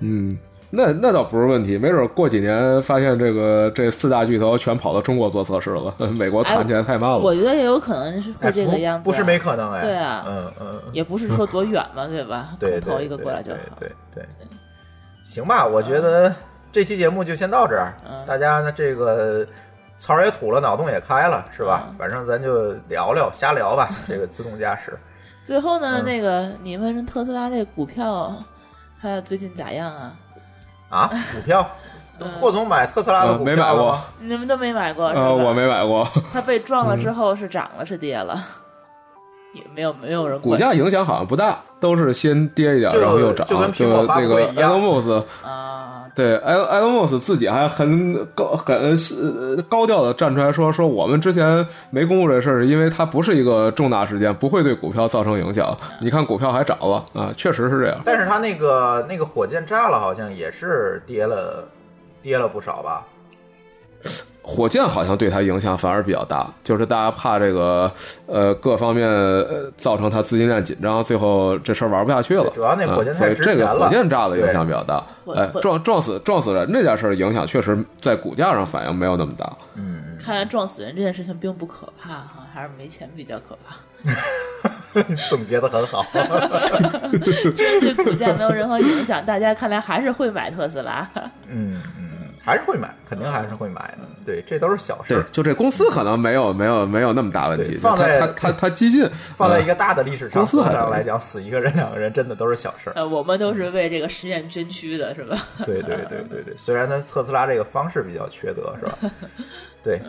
嗯，那那倒不是问题，没准过几年发现这个这四大巨头全跑到中国做测试了，美国谈起来太慢了。我觉得也有可能是这个样子啊、不是没可能哎。对啊嗯嗯，也不是说多远嘛，对吧？投对一个过来就好。对对对对，行吧，我觉得这期节目就先到这儿。嗯大家呢，这个槽儿也吐了，脑洞也开了，是吧？嗯反正咱就聊聊，瞎聊吧。这个自动驾驶，最后呢，嗯那个你问特斯拉这股票，它最近咋样啊？啊，股票，嗯霍总买特斯拉的呃股没买过？你们都没买过是吧？呃，我没买过，它被撞了之后是涨了是跌了？也没有没有人股价影响好像不大，都是先跌一点，然后又涨。就跟苹果发那个布会一样 Elon Musk，啊。对埃埃隆·莫斯自己还很高很高调的站出来说说我们之前没公布这事儿，因为它不是一个重大事件，不会对股票造成影响。你看股票还涨了啊，确实是这样。但是它那个那个火箭炸了，好像也是跌了，跌了不少吧？火箭好像对它影响反而比较大，就是大家怕这个呃各方面呃造成它资金链紧张，最后这事儿玩不下去了。主要那火箭啊所以太值钱了这个火箭炸的影响比较大。哎撞撞死撞死人这件事儿影响确实在股价上反应没有那么大。嗯，看来撞死人这件事情并不可怕哈，还是没钱比较可怕。总结的很好。对股价没有任何影响，大家看来还是会买特斯拉。嗯嗯，还是会买，肯定还是会买的。对，这都是小事就这公司可能没有没有没有那么大问题，放在它它它它激进，放在一呃个大的历史上公司上来讲，死一个人、两个人，真的都是小事儿。呃，我们都是为这个实验捐躯的，是吧？对对对对对，虽然它特斯拉这个方式比较缺德，是吧？对，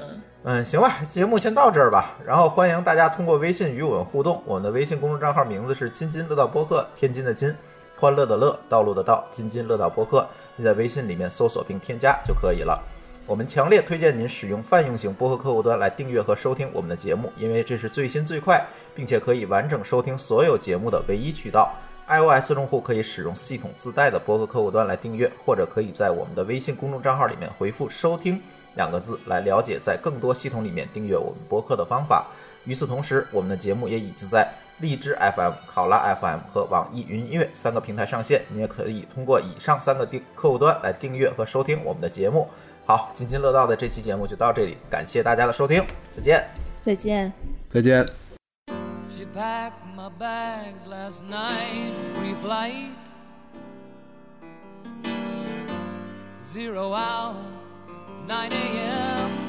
嗯，行吧，节目先到这儿吧。然后欢迎大家通过微信与我们互动，我们的微信公众账号名字是“津津乐道播客”，天津的津，欢乐的乐，道路的道，津津乐道播客。在微信里面搜索并添加就可以了。我们强烈推荐您使用泛用型播客客户端来订阅和收听我们的节目，因为这是最新最快，并且可以完整收听所有节目的唯一渠道。iOS 用户可以使用系统自带的播客客户端来订阅，或者可以在我们的微信公众账号里面回复“收听”两个字来了解在更多系统里面订阅我们播客的方法。与此同时，我们的节目也已经在荔枝 FM、考拉 FM 和网易云音乐三个平台上线，你也可以通过以上三个订客户端来订阅和收听我们的节目。好，津津乐道的这期节目就到这里，感谢大家的收听，再见。再见。再见。She packed my bags last night, pre-flight. Zero hour, 9 a.m.